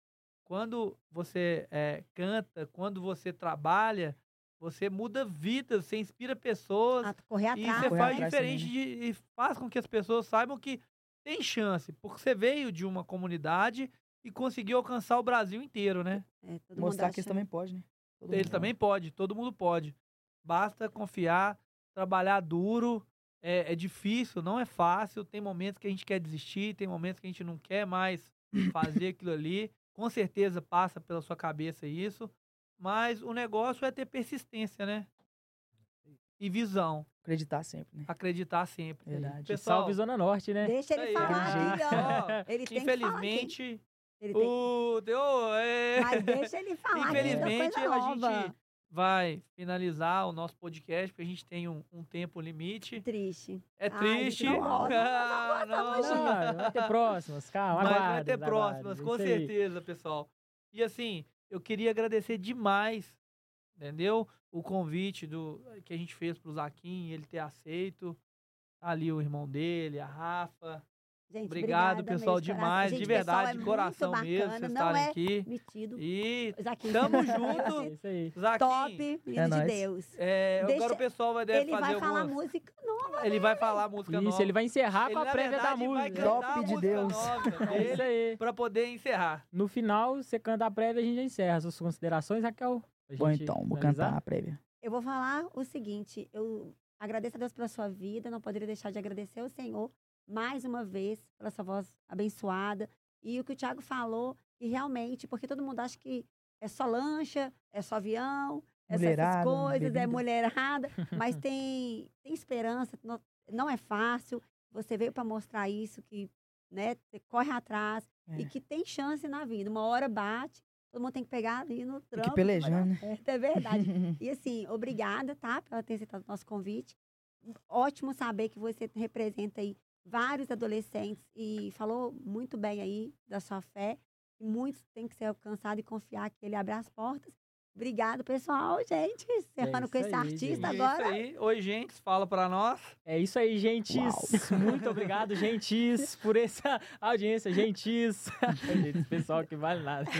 Quando você é, canta, quando você trabalha, você muda vidas, você inspira pessoas. Ah, correr E atrás. você Correr faz atrás diferente de, e faz com que as pessoas saibam que tem chance, porque você veio de uma comunidade e conseguiu alcançar o Brasil inteiro, né? É, todo mundo Mostrar que acha- isso também pode, né? Todo Ele mundo também pode, todo mundo pode. Basta confiar, trabalhar duro. É, é difícil, não é fácil. Tem momentos que a gente quer desistir, tem momentos que a gente não quer mais fazer aquilo ali. Com certeza passa pela sua cabeça isso. Mas o negócio é ter persistência, né? E visão. Acreditar sempre, né? Acreditar sempre. Verdade. Pessoal, Salve Zona Norte, né? Deixa ele falar Ele tem que falar aqui. Infelizmente, Ele tem... o. Deu, é... Mas deixa ele falar. que é Infelizmente, coisa a nova. gente vai finalizar o nosso podcast, porque a gente tem um, um tempo limite. Triste. É Ai, triste. não Ah, não não. vai ter próximas, calma, Mas vai aguardem, ter próximas, aguardem, com certeza, pessoal. E assim, eu queria agradecer demais, entendeu? O convite do que a gente fez pro Zaquim, ele ter aceito. Tá Ali o irmão dele, a Rafa. Gente, Obrigado, pessoal, demais, Gente, de verdade, é de coração mesmo, vocês estarem é aqui. Metido. E Zaquim. tamo junto. É isso aí. Top, É de nóis. Deus. é, Deixa- agora o pessoal vai deve Ele fazer vai falar música nova. Ele vai falar a música Isso, nova. ele vai encerrar Ele, com a prévia da verdade, vai música. Top de Deus. É isso aí. pra poder encerrar. No final, você canta a prévia e a gente já encerra. Suas considerações, Raquel? Bom, então, vou cantar a prévia. Eu vou falar o seguinte, eu agradeço a Deus pela sua vida, não poderia deixar de agradecer ao Senhor mais uma vez pela sua voz abençoada. E o que o Thiago falou, e realmente, porque todo mundo acha que é só lancha, é só avião, é só essas coisas, é bebida. mulherada, mas tem, tem esperança, não, não é fácil. Você veio para mostrar isso, que né, você corre atrás É. e que tem chance na vida. Uma hora bate, todo mundo tem que pegar ali no Tem trampo. que vai pelejando, dar né? É verdade. E assim, obrigada, tá? Pela ter aceitado o nosso convite. Ótimo saber que você representa aí vários adolescentes e falou muito bem aí da sua fé. E muitos têm que ser alcançados e confiar que ele abre as portas. Obrigado, pessoal, gente. Encerrando isso com esse aí, artista gente. É agora. isso aí. Oi, gente, fala pra nós. É isso aí, gentis. Muito obrigado, gentis, por essa audiência, gentis. gente, pessoal que vale nada.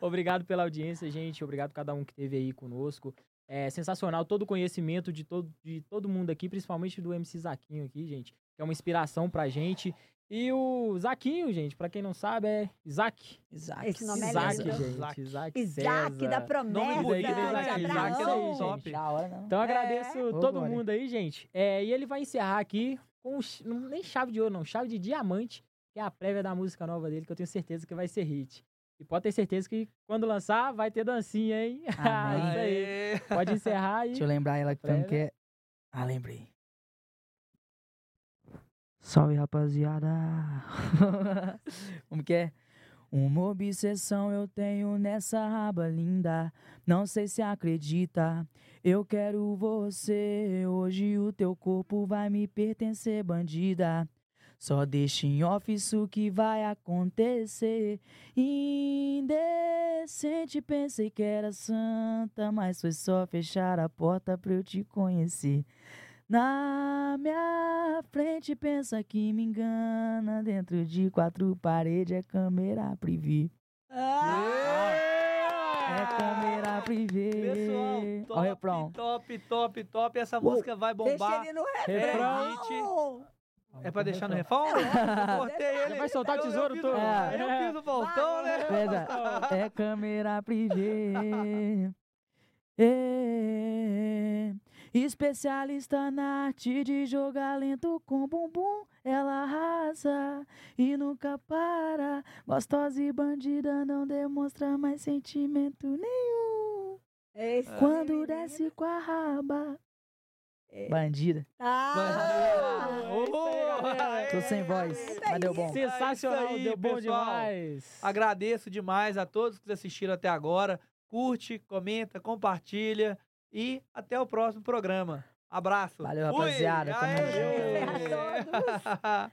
obrigado pela audiência, gente. Obrigado a cada um que esteve aí conosco. É sensacional todo o conhecimento de todo, de todo mundo aqui, principalmente do MC Zaquinho aqui, gente. Que é uma inspiração pra gente. E o Zaquinho, gente, pra quem não sabe, é Isaac. Isaac. Esse nome é Isaac, gente. Isaac. Isaac, Isaac César. da promessa Nome bonito, de né? Isaac. Isaac é top. Da hora, não. Então É. agradeço Ô, todo Glória. mundo aí, gente. É, e ele vai encerrar aqui com não- nem chave de ouro, não, chave de diamante, que é a prévia da música nova dele, que eu tenho certeza que vai ser hit. E pode ter certeza que quando lançar vai ter dancinha, hein? Amém. Isso aí. Aê. Pode encerrar aí. Deixa eu lembrar ela que Prévia. como que é. Ah, lembrei. Salve, rapaziada. como que é? Uma obsessão eu tenho nessa raba linda. Não sei se acredita. Eu quero você. Hoje o teu corpo vai me pertencer, bandida. Só deixa em off isso que vai acontecer. Indecente, pensei que era santa, mas foi só fechar a porta pra eu te conhecer. Na minha frente pensa que me engana, dentro de quatro paredes é câmera privê. É câmera privê. Pessoal, Olha o top, refrão. top, top, top. Essa Uou. música vai Deixa bombar. ele no Refrão. É pra deixar no? Eu cortei ele. vai soltar Eu- tesouro todo. É. Eu fiz o voltão, né? É câmera privê. É. Especialista na arte de jogar lento com bumbum. Ela arrasa e nunca para. Gostosa e bandida não demonstra mais sentimento nenhum. Esse Quando desce com a raba. É. Bandida. Ah! Bandeira. Tô sem voz, mas deu bom. Sensacional, aí, deu bom pessoal. demais. Agradeço demais a todos que assistiram até agora. Curte, comenta, compartilha e até o próximo programa. Abraço. Valeu, Fui. rapaziada. Tamo Aê. junto.